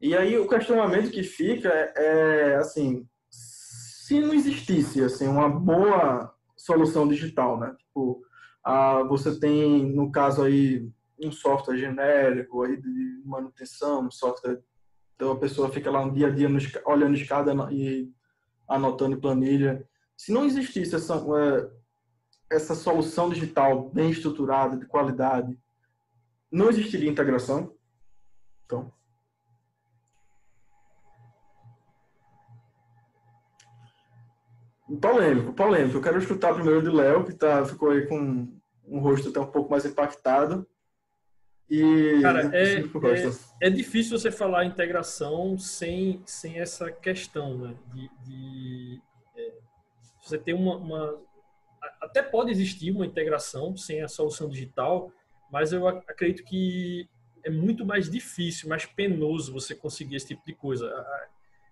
E aí, o questionamento que fica é, é, assim, se não existisse, assim, uma boa solução digital, né? Tipo, ah, você tem, no caso aí, um software genérico aí de manutenção, um software então a pessoa fica lá um dia a dia olhando escada e anotando planilha. Se não existisse essa, é, essa solução digital bem estruturada, de qualidade, não existiria integração. Então. Polêmico, polêmico. Eu quero escutar primeiro do Léo, que tá, ficou aí com um rosto até um pouco mais impactado. E Cara, *laughs* é, é, é, difícil você falar integração sem, sem essa questão, né? De, de é, você ter uma, uma, Até pode existir uma integração sem a solução digital, mas eu acredito que é muito mais difícil, mais penoso você conseguir esse tipo de coisa.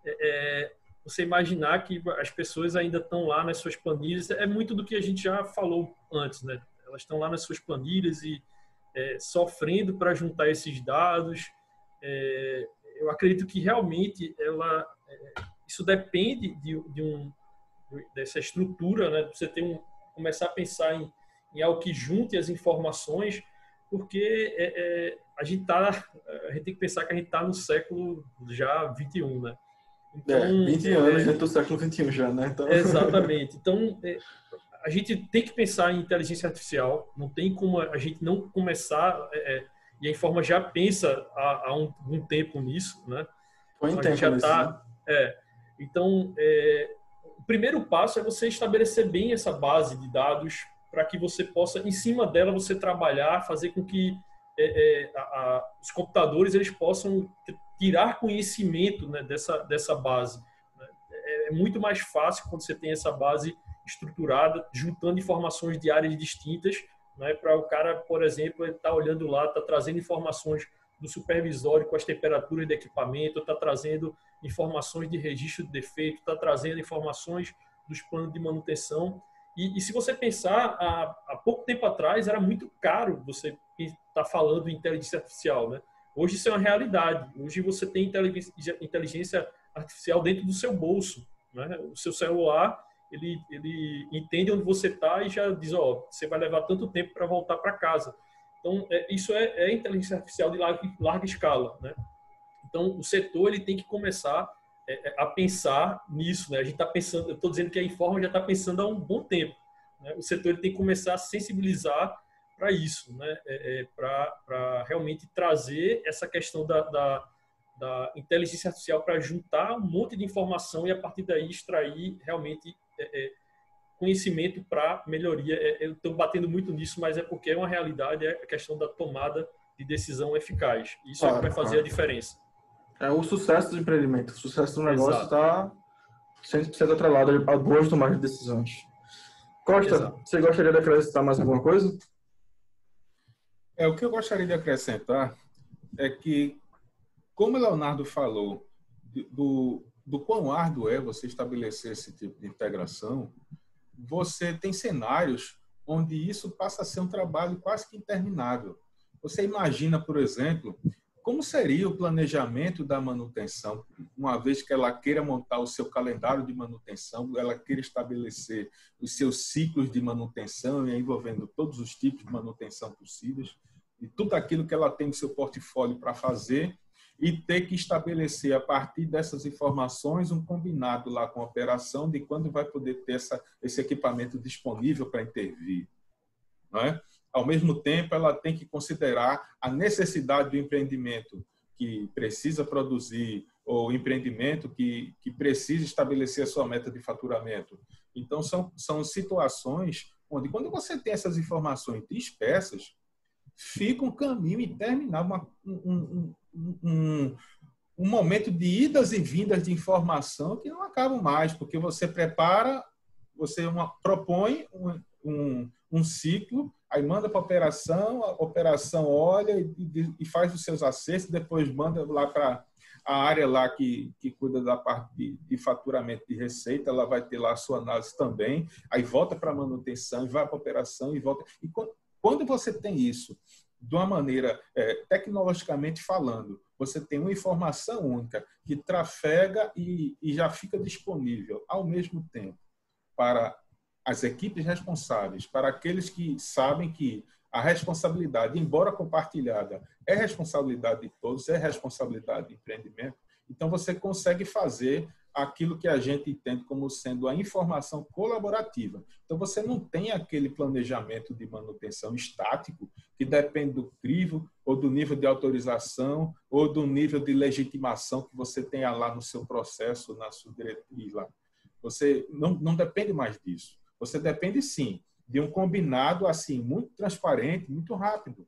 É, é, você imaginar que as pessoas ainda estão lá nas suas planilhas, é muito do que a gente já falou antes, né? Elas estão lá nas suas planilhas e é, sofrendo para juntar esses dados. É, eu acredito que realmente ela, é, isso depende de, de, um, dessa estrutura, né? Você tem um, começar a pensar em, em algo que junte as informações, porque é, é, a gente tá, a gente tem que pensar que a gente está no século já 21, né? Então, é, 20 anos dentro do século 21 já, né? Então... Exatamente. Então, a gente tem que pensar em inteligência artificial, não tem como a gente não começar, é, é e a Informa já pensa há, há um, um, tempo nisso, né? Foi então, já tá, né? é, Então, é, o primeiro passo é você estabelecer bem essa base de dados para que você possa, em cima dela, você trabalhar, fazer com que é, é, a, a, os computadores eles possam tirar conhecimento né, dessa, dessa base. Né? É muito mais fácil quando você tem essa base estruturada, juntando informações de áreas distintas, né, para o cara, por exemplo, estar tá olhando lá, está trazendo informações do supervisório com as temperaturas do equipamento, está trazendo informações de registro de defeito, está trazendo informações dos planos de manutenção. E, e se você pensar, há, há, pouco tempo atrás era muito caro você estar tá falando em inteligência artificial, né? Hoje isso é uma realidade. Hoje você tem inteligência artificial dentro do seu bolso, né? O seu celular ele, ele entende onde você está e já diz, ó, você vai levar tanto tempo para voltar para casa. Então, é, isso é, é, inteligência artificial de larga, larga, escala, né? Então, o setor ele tem que começar é, é a pensar nisso, né? A gente está pensando, eu estou dizendo que a Informa já está pensando há um bom tempo. Né? O setor ele tem que começar a sensibilizar para isso, né? É, é para realmente trazer essa questão da, da, da inteligência artificial para juntar um monte de informação e a partir daí extrair realmente é, é, conhecimento para melhoria. É, eu estou batendo muito nisso, mas é porque é uma realidade, é a questão da tomada de decisão eficaz. Isso claro, é que vai fazer claro. a diferença. É o sucesso do empreendimento, o sucesso do negócio está 100% atrelado a boas tomadas de decisões. Costa, Exato. você gostaria de acrescentar mais alguma coisa? É, o que eu gostaria de acrescentar é que, como o Leonardo falou, do, do quão árduo é você estabelecer esse tipo de integração, você tem cenários onde isso passa a ser um trabalho quase que interminável. Você imagina, por exemplo, como seria o planejamento da manutenção, uma vez que ela queira montar o seu calendário de manutenção, ela queira estabelecer os seus ciclos de manutenção, envolvendo todos os tipos de manutenção possíveis, e tudo aquilo que ela tem no seu portfólio para fazer, e ter que estabelecer, a partir dessas informações, um combinado lá com a operação de quando vai poder ter essa, esse equipamento disponível para intervir. Não é? Ao mesmo tempo, ela tem que considerar a necessidade do empreendimento que precisa produzir ou empreendimento que, que precisa estabelecer a sua meta de faturamento. Então, são, são situações onde, quando você tem essas informações dispersas, fica um caminho interminável, uma, um, um, um momento de idas e vindas de informação que não acabam mais, porque você prepara, você uma, propõe um, um, um ciclo, aí manda para a operação, a operação olha e, e, faz os seus acertos, depois manda lá para a área lá que, que cuida da parte de, de, faturamento de receita, ela vai ter lá a sua análise também, aí volta para a manutenção, vai para operação e volta. E quando, quando você tem isso de uma maneira é, tecnologicamente falando, você tem uma informação única que trafega e, e já fica disponível ao mesmo tempo para as equipes responsáveis, para aqueles que sabem que a responsabilidade, embora compartilhada, é responsabilidade de todos, é responsabilidade do empreendimento. Então, você consegue fazer aquilo que a gente entende como sendo a informação colaborativa. Então, você não tem aquele planejamento de manutenção estático que depende do crivo ou do nível de autorização ou do nível de legitimação que você tenha lá no seu processo, na sua diretriz lá. Você não, não depende mais disso. Você depende, sim, de um combinado assim muito transparente, muito rápido.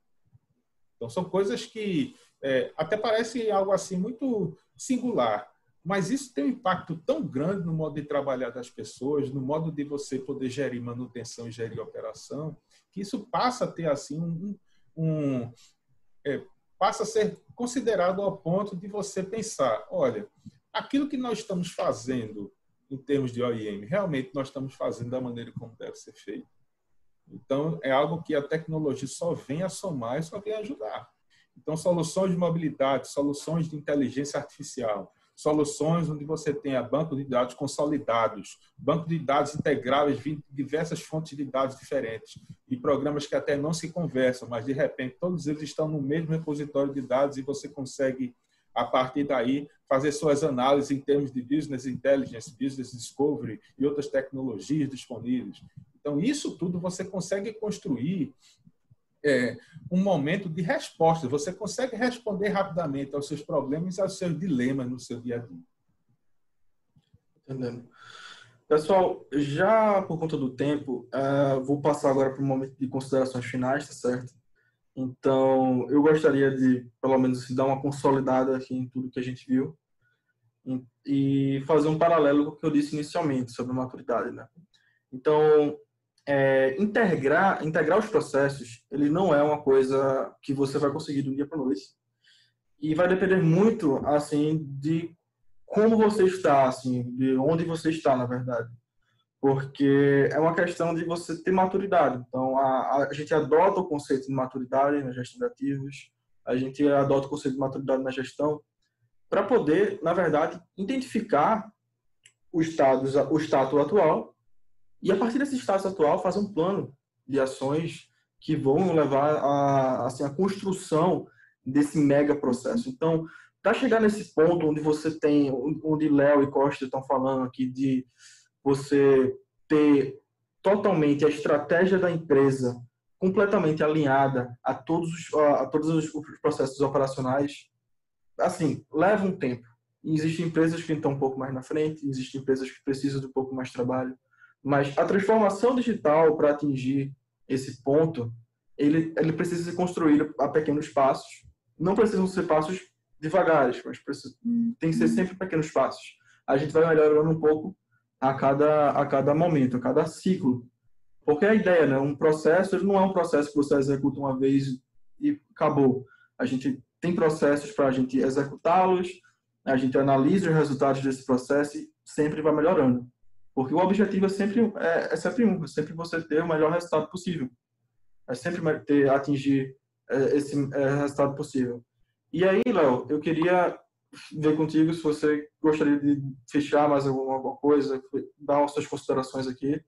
Então, são coisas que é, até parece algo assim muito singular, mas isso tem um impacto tão grande no modo de trabalhar das pessoas, no modo de você poder gerir manutenção e gerir operação, que isso passa a ter assim um, um é, passa a ser considerado ao ponto de você pensar, olha, aquilo que nós estamos fazendo em termos de OIM, realmente nós estamos fazendo da maneira como deve ser feito. Então, é algo que a tecnologia só vem a somar e só vem a ajudar. Então, soluções de mobilidade, soluções de inteligência artificial, soluções onde você tenha banco de dados consolidados, banco de dados integráveis de diversas fontes de dados diferentes e programas que até não se conversam, mas de repente todos eles estão no mesmo repositório de dados e você consegue a partir daí fazer suas análises em termos de business intelligence, business discovery e outras tecnologias disponíveis. Então isso tudo você consegue construir é, um momento de resposta. Você consegue responder rapidamente aos seus problemas e aos seus dilemas no seu dia a dia. Entendendo. Pessoal, já por conta do tempo, uh, vou passar agora para o momento de considerações finais, tá certo? Então, eu gostaria de, pelo menos, dar uma consolidada aqui em tudo que a gente viu. e fazer um paralelo com o que eu disse inicialmente sobre maturidade, né? Então, é, integrar, integrar os processos, ele não é uma coisa que você vai conseguir de um dia para noite. E vai depender muito, assim, de como você está, assim, de onde você está, na verdade. Porque é uma questão de você ter maturidade. Então, a, a gente adota o conceito de maturidade na gestão de ativos, a gente adota o conceito de maturidade na gestão, para poder, na verdade, identificar o status, o status atual e, a partir desse status atual, fazer um plano de ações que vão levar a, assim, a construção desse mega processo. Então, para chegar nesse ponto onde você tem, onde Léo e Costa estão falando aqui de você ter totalmente a estratégia da empresa completamente alinhada a todos os, a todos os processos operacionais, assim, leva um tempo. existem empresas que estão um pouco mais na frente, existem empresas que precisam de um pouco mais de trabalho, mas a transformação digital para atingir esse ponto, ele, ele precisa ser construído a pequenos passos. Não precisam ser passos devagares, mas precisa, tem que ser sempre pequenos passos. A gente vai melhorando um pouco a cada, a cada momento, a cada ciclo. Porque a ideia, né, um processo, ele não é um processo que você executa uma vez e acabou. A gente tem processos para a gente executá-los, a gente analisa os resultados desse processo e sempre vai melhorando. Porque o objetivo é sempre, é, é sempre um, é sempre você ter o melhor resultado possível. É sempre ter, atingir é, esse é, resultado possível. E aí, Léo, eu queria ver contigo se você gostaria de fechar mais alguma, alguma coisa, dar as suas considerações aqui,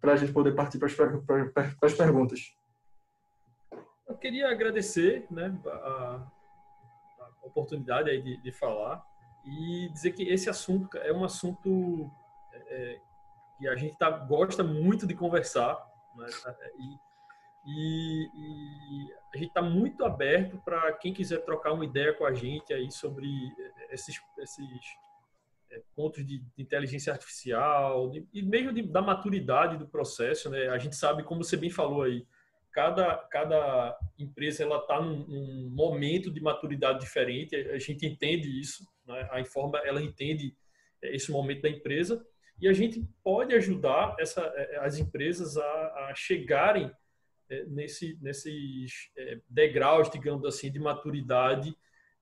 para a gente poder partir para as, para as perguntas. Eu queria agradecer né, a, a oportunidade aí de, de, falar e dizer que esse assunto é um assunto é, que a gente tá, gosta muito de conversar né, e, e, e, a gente está muito aberto para quem quiser trocar uma ideia com a gente aí sobre esses, esses é, pontos de, de, inteligência artificial de, e mesmo de, da maturidade do processo. Né? A gente sabe, como você bem falou aí, cada, cada empresa ela está num, num, momento de maturidade diferente. A gente entende isso, né? a Informa ela entende é, esse momento da empresa e a gente pode ajudar essa, é, as empresas a, a chegarem é, nesse, nesses degraus, digamos assim, de maturidade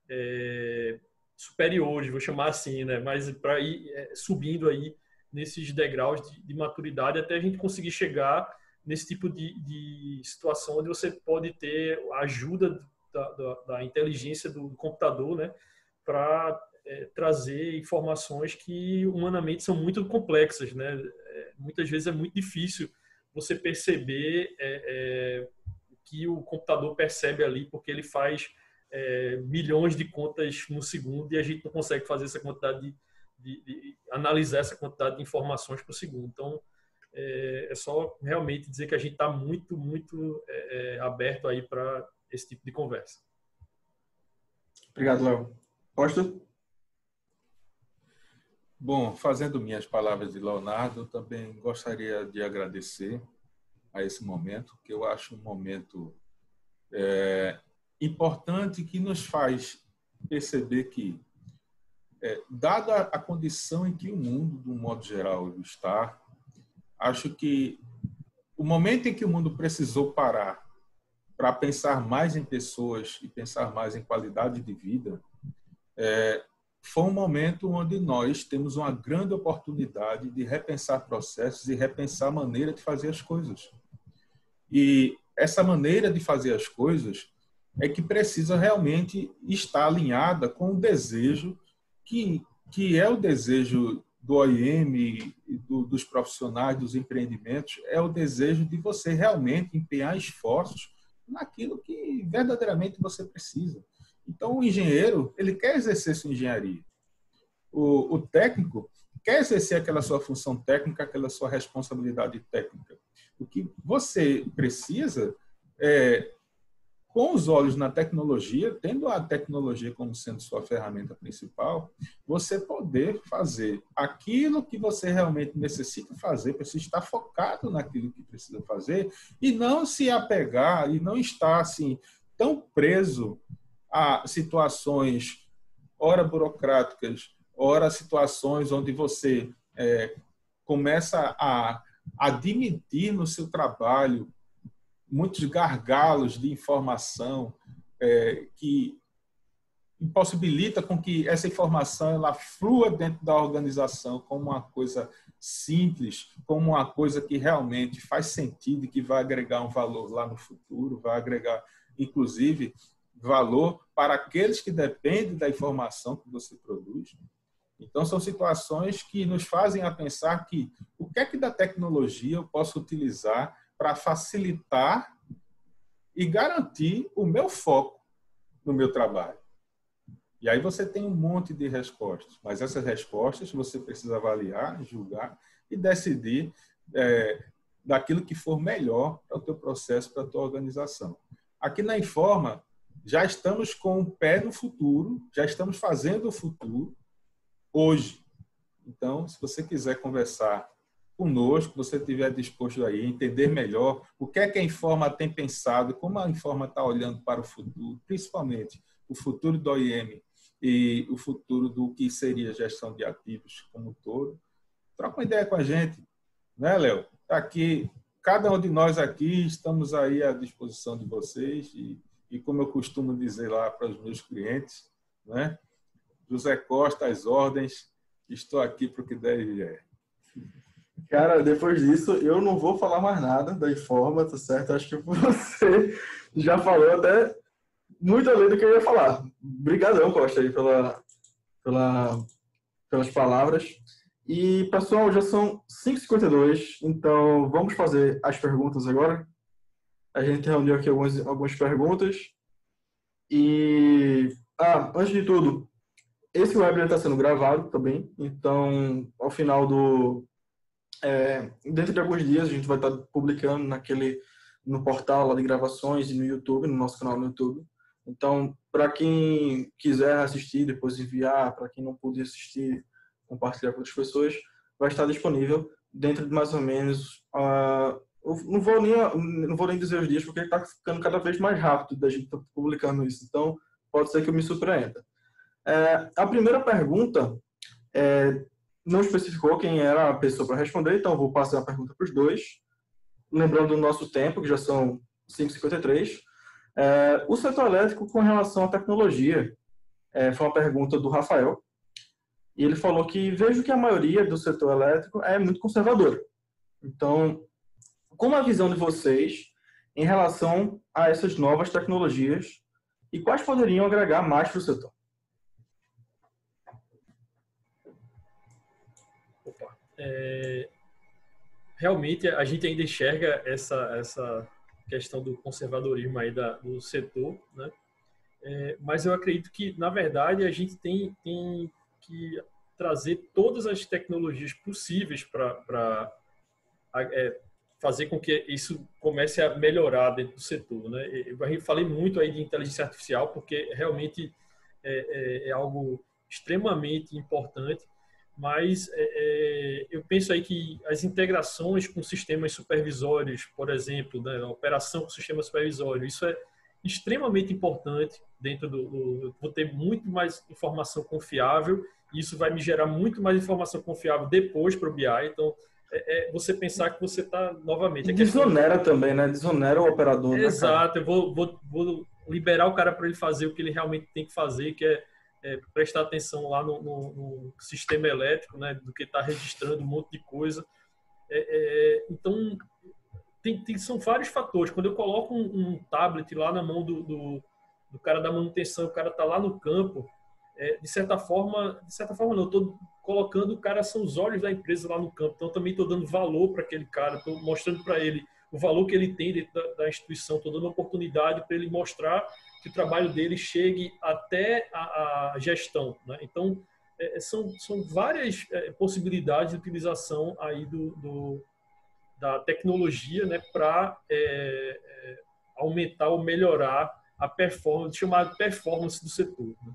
é, superiores, vou chamar assim, né? Mas para ir é, subindo aí nesses degraus de, de maturidade até a gente conseguir chegar nesse tipo de, de situação onde você pode ter a ajuda da, da, da inteligência do computador, né, para é, trazer informações que humanamente são muito complexas, né? É, muitas vezes é muito difícil você perceber é, é que o computador percebe ali, porque ele faz é, milhões de contas no segundo e a gente não consegue fazer essa quantidade de, de, de analisar essa quantidade de informações por segundo. Então, é, só realmente dizer que a gente está muito, muito é, aberto aí para esse tipo de conversa. Obrigado, Léo. Costa? Bom, fazendo minhas palavras de Leonardo, também gostaria de agradecer a esse momento, que eu acho um momento é, importante que nos faz perceber que, é, dada a condição em que o mundo, de um modo geral, está, acho que o momento em que o mundo precisou parar para pensar mais em pessoas e pensar mais em qualidade de vida, é, foi um momento onde nós temos uma grande oportunidade de repensar processos e repensar a maneira de fazer as coisas. E essa maneira de fazer as coisas é que precisa realmente estar alinhada com o desejo que, que é o desejo do OIM, do, dos profissionais, dos empreendimentos, é o desejo de você realmente empenhar esforços naquilo que verdadeiramente você precisa. Então, o engenheiro, ele quer exercer sua engenharia. O, o técnico quer exercer aquela sua função técnica, aquela sua responsabilidade técnica. O que você precisa é com os olhos na tecnologia, tendo a tecnologia como sendo sua ferramenta principal, você poder fazer aquilo que você realmente necessita fazer, precisa estar focado naquilo que precisa fazer e não se apegar e não estar assim tão preso a situações ora burocráticas, ora situações onde você é, começa a admitir no seu trabalho muitos gargalos de informação é, que impossibilita com que essa informação ela flua dentro da organização como uma coisa simples, como uma coisa que realmente faz sentido e que vai agregar um valor lá no futuro, vai agregar, inclusive, valor para aqueles que dependem da informação que você produz. Então, são situações que nos fazem a pensar que o que é que da tecnologia eu posso utilizar para facilitar e garantir o meu foco no meu trabalho. E aí você tem um monte de respostas, mas essas respostas você precisa avaliar, julgar e decidir é, daquilo que for melhor para o teu processo, para a tua organização. Aqui na Informa, já estamos com o pé no futuro, já estamos fazendo o futuro hoje. Então, se você quiser conversar conosco, você estiver disposto a entender melhor o que é que a Informa tem pensado, como a Informa está olhando para o futuro, principalmente o futuro do OIM e o futuro do que seria gestão de ativos como um todo. Troca uma ideia com a gente, né, Léo? Tá aqui, cada um de nós aqui estamos aí à disposição de vocês e, e como eu costumo dizer lá para os meus clientes, né? José Costa, as ordens, estou aqui para o que deve é. Cara, depois disso, eu não vou falar mais nada da Informa, tá certo? Acho que você *laughs* já falou até muito além do que eu ia falar. Obrigadão, Costa, aí, pela, pela, pelas palavras. E, pessoal, já são 5h52, então vamos fazer as perguntas agora. A gente reuniu aqui algumas, algumas perguntas. E, ah, antes de tudo, esse webinar está sendo gravado também, então, ao final do... É, dentro de alguns dias, a gente vai estar publicando naquele, no portal lá de gravações e no YouTube, no nosso canal no YouTube. Então, para quem quiser assistir, depois enviar, para quem não puder assistir, compartilhar com outras pessoas, vai estar disponível dentro de mais ou menos. Uh, não vou nem não vou nem dizer os dias porque está ficando cada vez mais rápido da gente tá publicando isso. Então, pode ser que eu me surpreenda. É, a primeira pergunta é, não especificou quem era a pessoa para responder, então vou passar a pergunta para os dois. Lembrando o nosso tempo, que já são 5h53. É, o setor elétrico com relação à tecnologia, é, foi uma pergunta do Rafael, e ele falou que vejo que a maioria do setor elétrico é muito conservadora. Então, como a visão de vocês em relação a essas novas tecnologias e quais poderiam agregar mais para o setor? Opa. É, realmente a gente ainda enxerga essa, essa questão do conservadorismo aí da, do setor, né? É, mas eu acredito que, na verdade, a gente tem, tem que trazer todas as tecnologias possíveis para é, fazer com que isso comece a melhorar dentro do setor. Né? Eu falei muito aí de inteligência artificial, porque realmente é, é, é algo extremamente importante mas é, é, eu penso aí que as integrações com sistemas supervisórios, por exemplo, né, a operação com sistema supervisório, isso é extremamente importante dentro do, do vou ter muito mais informação confiável e isso vai me gerar muito mais informação confiável depois para o BI. Então, é, é, você pensar que você está novamente. Desonera também, né? Desonera o operador. Né, Exato. Eu vou, vou, vou liberar o cara para ele fazer o que ele realmente tem que fazer, que é é, prestar atenção lá no, no, no, sistema elétrico, né, do que está registrando um monte de coisa. É, é, então, tem, tem, são vários fatores. Quando eu coloco um, um tablet lá na mão do, do, do, cara da manutenção, o cara está lá no campo, é, de certa forma, de certa forma não, eu estou colocando o cara são os olhos da empresa lá no campo. Então, também estou dando valor para aquele cara, estou mostrando para ele o valor que ele tem dentro da, da instituição, estou dando oportunidade para ele mostrar que o trabalho dele chegue até a, a gestão. Né? Então, é, é, são, são várias é, possibilidades de utilização aí do, do da tecnologia né, para é, é, aumentar ou melhorar a performance, chamada performance do setor. Né?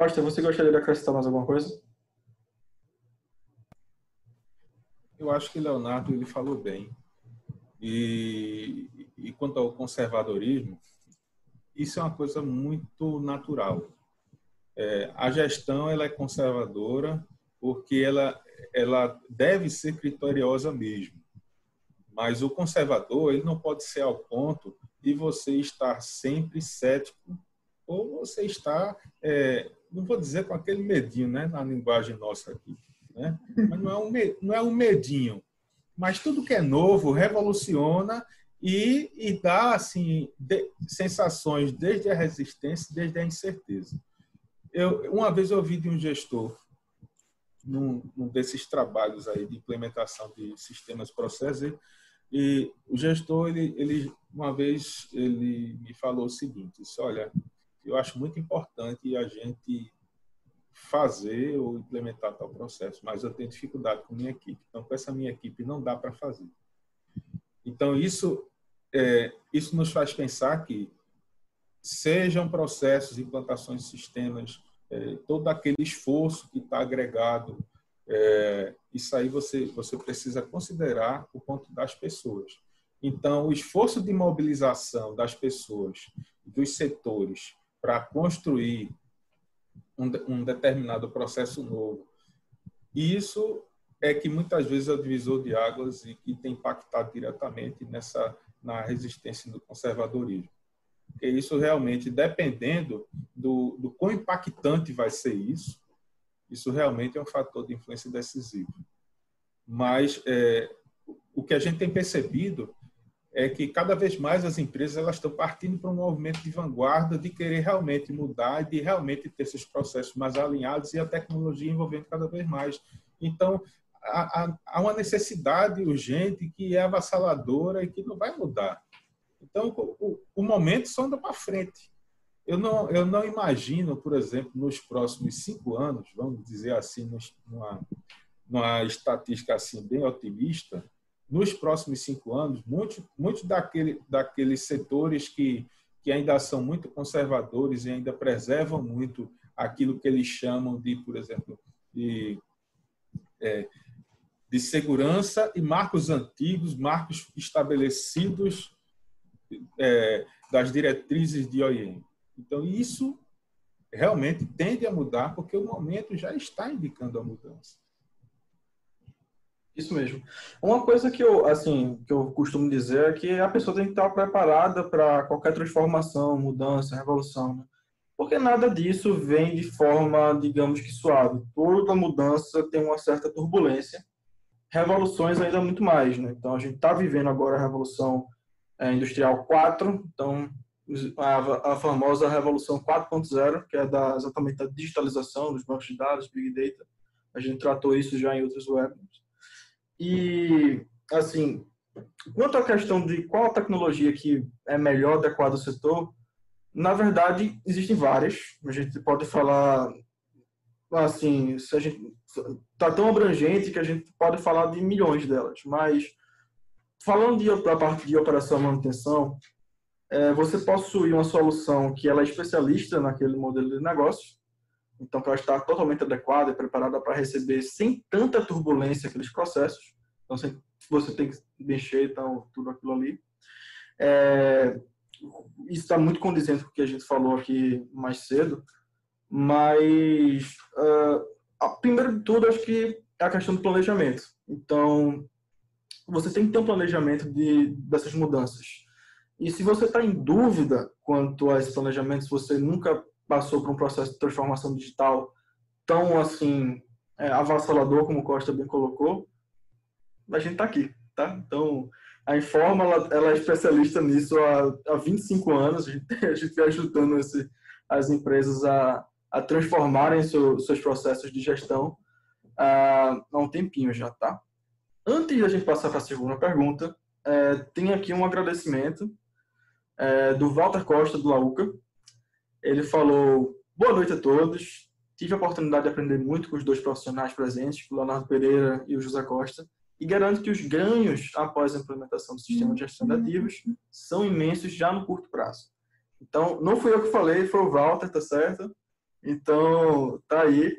Costa, você gostaria de acrescentar mais alguma coisa? Eu acho que Leonardo ele falou bem. E, e quanto ao conservadorismo, isso é uma coisa muito natural. É, a gestão ela é conservadora porque ela, ela deve ser criteriosa mesmo. Mas o conservador ele não pode ser ao ponto de você estar sempre cético ou você está, é, não vou dizer com aquele medinho, né, na linguagem nossa aqui, né? Mas não é um, não é um medinho. Mas tudo que é novo revoluciona e, e dá assim de, sensações desde a resistência, desde a incerteza. Eu, uma vez eu ouvi de um gestor num, num desses trabalhos aí de implementação de sistemas processos e o gestor ele, ele uma vez ele me falou o seguinte, disse, olha, eu acho muito importante a gente fazer ou implementar tal processo, mas eu tenho dificuldade com minha equipe. Então, com essa minha equipe não dá para fazer. Então, isso é, isso nos faz pensar que sejam processos, implantações de sistemas, é, todo aquele esforço que está agregado, é, isso aí você, você precisa considerar o ponto das pessoas. Então, o esforço de mobilização das pessoas, dos setores, para construir um, um determinado processo novo, isso é que muitas vezes é o divisor de águas e que tem impactado diretamente nessa na resistência do conservadorismo. Porque isso realmente, dependendo do, do quão impactante vai ser isso, isso realmente é um fator de influência decisivo. Mas é, o que a gente tem percebido é que cada vez mais as empresas elas estão partindo para um movimento de vanguarda de querer realmente mudar e de realmente ter seus processos mais alinhados e a tecnologia envolvendo cada vez mais. Então, há, há uma necessidade urgente que é avassaladora e que não vai mudar. Então, o, o momento só anda para frente. Eu não, eu não imagino, por exemplo, nos próximos cinco anos, vamos dizer assim, numa, numa estatística assim bem otimista, nos próximos cinco anos, muitos muito daquele, daqueles setores que, que ainda são muito conservadores e ainda preservam muito aquilo que eles chamam de, por exemplo, de é, de segurança e marcos antigos, marcos estabelecidos é, das diretrizes de OIM. Então, isso realmente tende a mudar, porque o momento já está indicando a mudança. Isso mesmo. Uma coisa que eu, assim, que eu costumo dizer é que a pessoa tem que estar preparada para qualquer transformação, mudança, revolução. Né? Porque nada disso vem de forma, digamos que suave. Toda mudança tem uma certa turbulência revoluções ainda muito mais. Né? Então, a gente está vivendo agora a Revolução é, Industrial 4, então a, a famosa Revolução 4.0, que é da, exatamente da digitalização dos bancos de dados, Big Data. A gente tratou isso já em outros webinars. E, assim, quanto à questão de qual tecnologia que é melhor adequada ao setor, na verdade, existem várias. A gente pode falar assim, se a gente tá tão abrangente que a gente pode falar de milhões delas, mas falando de, da parte de operação e manutenção, é, você possui uma solução que ela é especialista naquele modelo de negócio, então que ela está totalmente adequada e preparada para receber sem tanta turbulência aqueles processos, então você tem que mexer então tudo aquilo ali. É, isso está muito condizente com o que a gente falou aqui mais cedo, mas, uh, primeiro de tudo, acho que é a questão do planejamento. Então, você tem que ter um planejamento de, dessas mudanças. E se você está em dúvida quanto a esse planejamento, se você nunca passou por um processo de transformação digital tão assim é, avassalador como o Costa bem colocou, a gente está aqui, tá? Então, a Informa ela, ela, é especialista nisso há, há 25 anos. A gente, *laughs* a gente vem ajudando esse, as empresas a, a transformarem seu, seus processos de gestão há um tempinho já, tá? Antes da gente passar para a segunda pergunta, é, tem aqui um agradecimento é, do Walter Costa, do Lauca. Ele falou, boa noite a todos, tive a oportunidade de aprender muito com os dois profissionais presentes, o Leonardo Pereira e o José Costa, e garanto que os ganhos após a implementação do sistema de gestão de ativos são imensos já no curto prazo. Então, não fui eu que falei, foi o Walter, tá certo? Então, tá aí.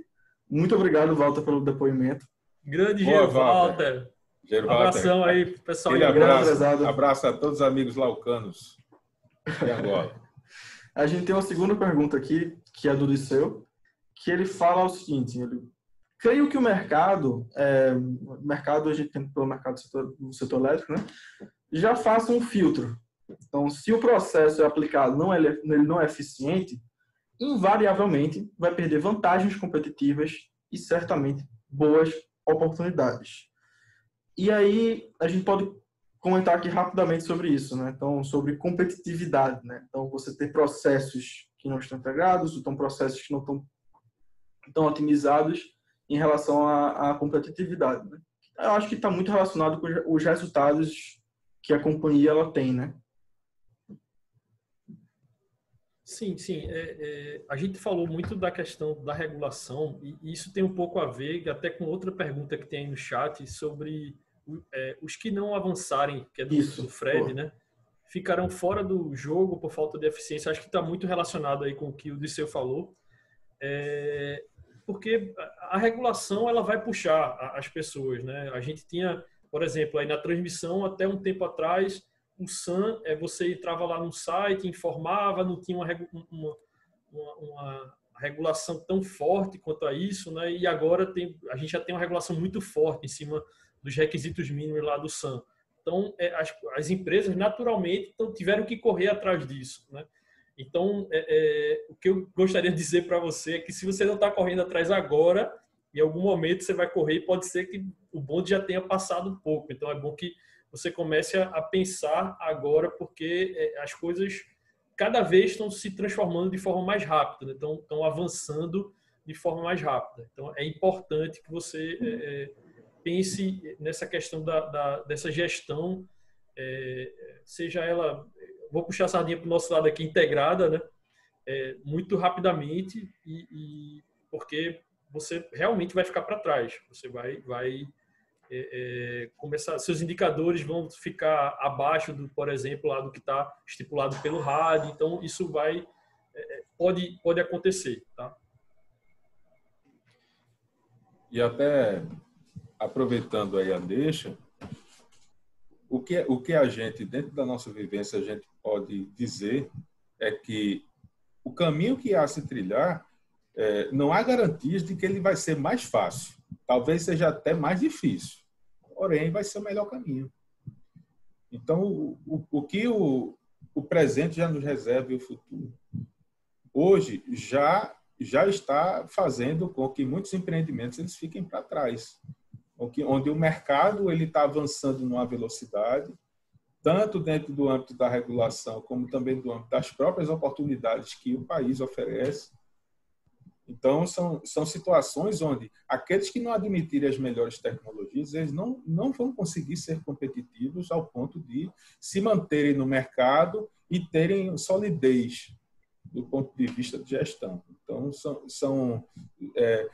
Muito obrigado, Walter, pelo depoimento. Grande Boa, Walter. Walter. Um abração aí, pessoal. Abraço, abraço a todos os amigos laucanos de Angola. *laughs* a gente tem uma segunda pergunta aqui, que é do Liceu. que ele fala o seguinte, ele, creio que o mercado, é, mercado a gente tem pelo mercado do setor, do setor elétrico, né, já faça um filtro. Então, se o processo é aplicado não é, ele não é eficiente, invariavelmente vai perder vantagens competitivas e certamente boas oportunidades. E aí a gente pode comentar aqui rapidamente sobre isso, né? Então, sobre competitividade, né? Então, você ter processos que não estão integrados, então processos que não estão tão otimizados em relação à, à competitividade, né? Eu acho que está muito relacionado com os resultados que a companhia ela tem, né? Sim, sim. É, é, a gente falou muito da questão da regulação e isso tem um pouco a ver até com outra pergunta que tem aí no chat sobre é, os que não avançarem, que é do, do Fred, Pô. né? Ficarão fora do jogo por falta de eficiência. Acho que está muito relacionado aí com o que o Disseu falou. É, porque a regulação ela vai puxar as pessoas, né? A gente tinha, por exemplo, aí na transmissão até um tempo atrás o SAM é você entrava lá no site, informava, não tinha uma, uma, uma, uma regulação tão forte quanto a isso, né? E agora tem, a gente já tem uma regulação muito forte em cima dos requisitos mínimos lá do SAM. Então, é, as, as, empresas naturalmente então, tiveram que correr atrás disso, né? Então, é, é, o que eu gostaria de dizer para você é que se você não está correndo atrás agora, em algum momento você vai correr e pode ser que o bonde já tenha passado um pouco. Então, é bom que você comece a, pensar agora, porque é, as coisas cada vez estão se transformando de forma mais rápida, né? estão, estão avançando de forma mais rápida. Então, é importante que você é, é, pense nessa questão da, da dessa gestão, é, seja ela, vou puxar a sardinha para o nosso lado aqui, integrada, né? É, muito rapidamente, e, e, porque você realmente vai ficar para trás, você vai, vai é, é, começar, seus indicadores vão ficar abaixo do, por exemplo, lá do que está estipulado pelo rádio. Então isso vai é, é, pode pode acontecer, tá? E até aproveitando aí a deixa, o que o que a gente dentro da nossa vivência a gente pode dizer é que o caminho que há a se trilhar é, não há garantias de que ele vai ser mais fácil. Talvez seja até mais difícil porém vai ser o melhor caminho. Então, o, o, o que o, o presente já nos reserva e o futuro, hoje já já está fazendo com que muitos empreendimentos eles fiquem para trás, onde o mercado ele está avançando numa velocidade, tanto dentro do âmbito da regulação como também do âmbito das próprias oportunidades que o país oferece então, são, são situações onde aqueles que não admitirem as melhores tecnologias, eles não, não vão conseguir ser competitivos ao ponto de se manterem no mercado e terem solidez do ponto de vista de gestão. Então, são, são, é,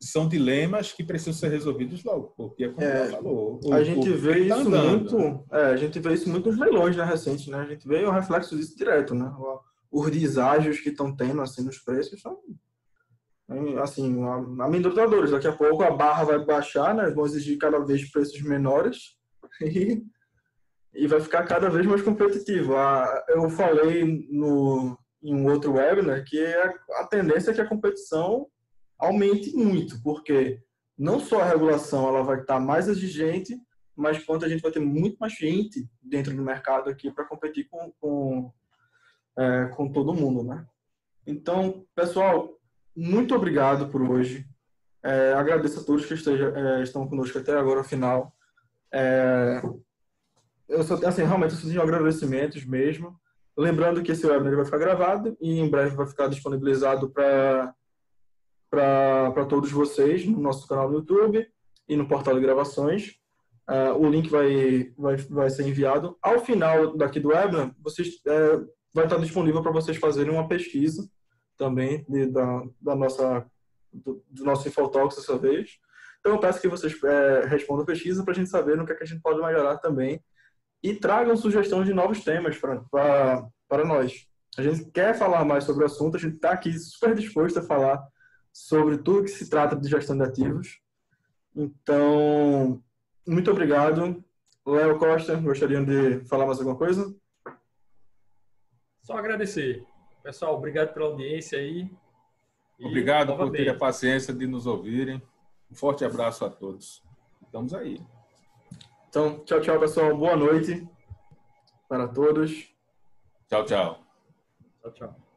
são dilemas que precisam ser resolvidos logo, porque, como é, falou, o, a gente vê tá isso andando, muito, é, a gente vê isso muito nos leilões, né, recente, né? A gente vê o reflexo disso direto, né? Os deságios que estão tendo assim nos preços são assim, amedrontadores. Daqui a pouco a barra vai baixar, né? Vão exigir cada vez preços menores *laughs* e, e vai ficar cada vez mais competitivo. eu falei no, em um outro webinar que a, a tendência é que a competição aumente muito, porque não só a regulação ela vai estar mais exigente, mas quanto a gente vai ter muito mais gente dentro do mercado aqui para competir com, com, é, com todo mundo, né? Então, pessoal, muito obrigado por hoje. É, agradeço a todos que esteja, é, estão conosco até agora, ao final. É, eu só, assim, realmente, eu só tenho agradecimentos mesmo. Lembrando que esse webinar vai ficar gravado e em breve vai ficar disponibilizado para para todos vocês no nosso canal no YouTube e no portal de gravações. Uh, o link vai, vai, vai ser enviado. Ao final daqui do webinar, vocês, é, vai estar disponível para vocês fazerem uma pesquisa também de, da, da nossa, do, do nosso Infotalks dessa vez. Então, eu peço que vocês é, respondam a pesquisa para a gente saber no que, é que a gente pode melhorar também e tragam sugestões de novos temas para nós. A gente quer falar mais sobre o assunto, a gente está aqui super disposto a falar sobre tudo que se trata de gestão de ativos. Então, muito obrigado. Léo Costa, gostariam de falar mais alguma coisa? Só agradecer. Pessoal, obrigado pela audiência aí Obrigado por ter a paciência de nos ouvirem. Um forte abraço a todos. Estamos aí. Então, tchau, tchau, pessoal. Boa noite para todos. Tchau, tchau. Tchau, tchau.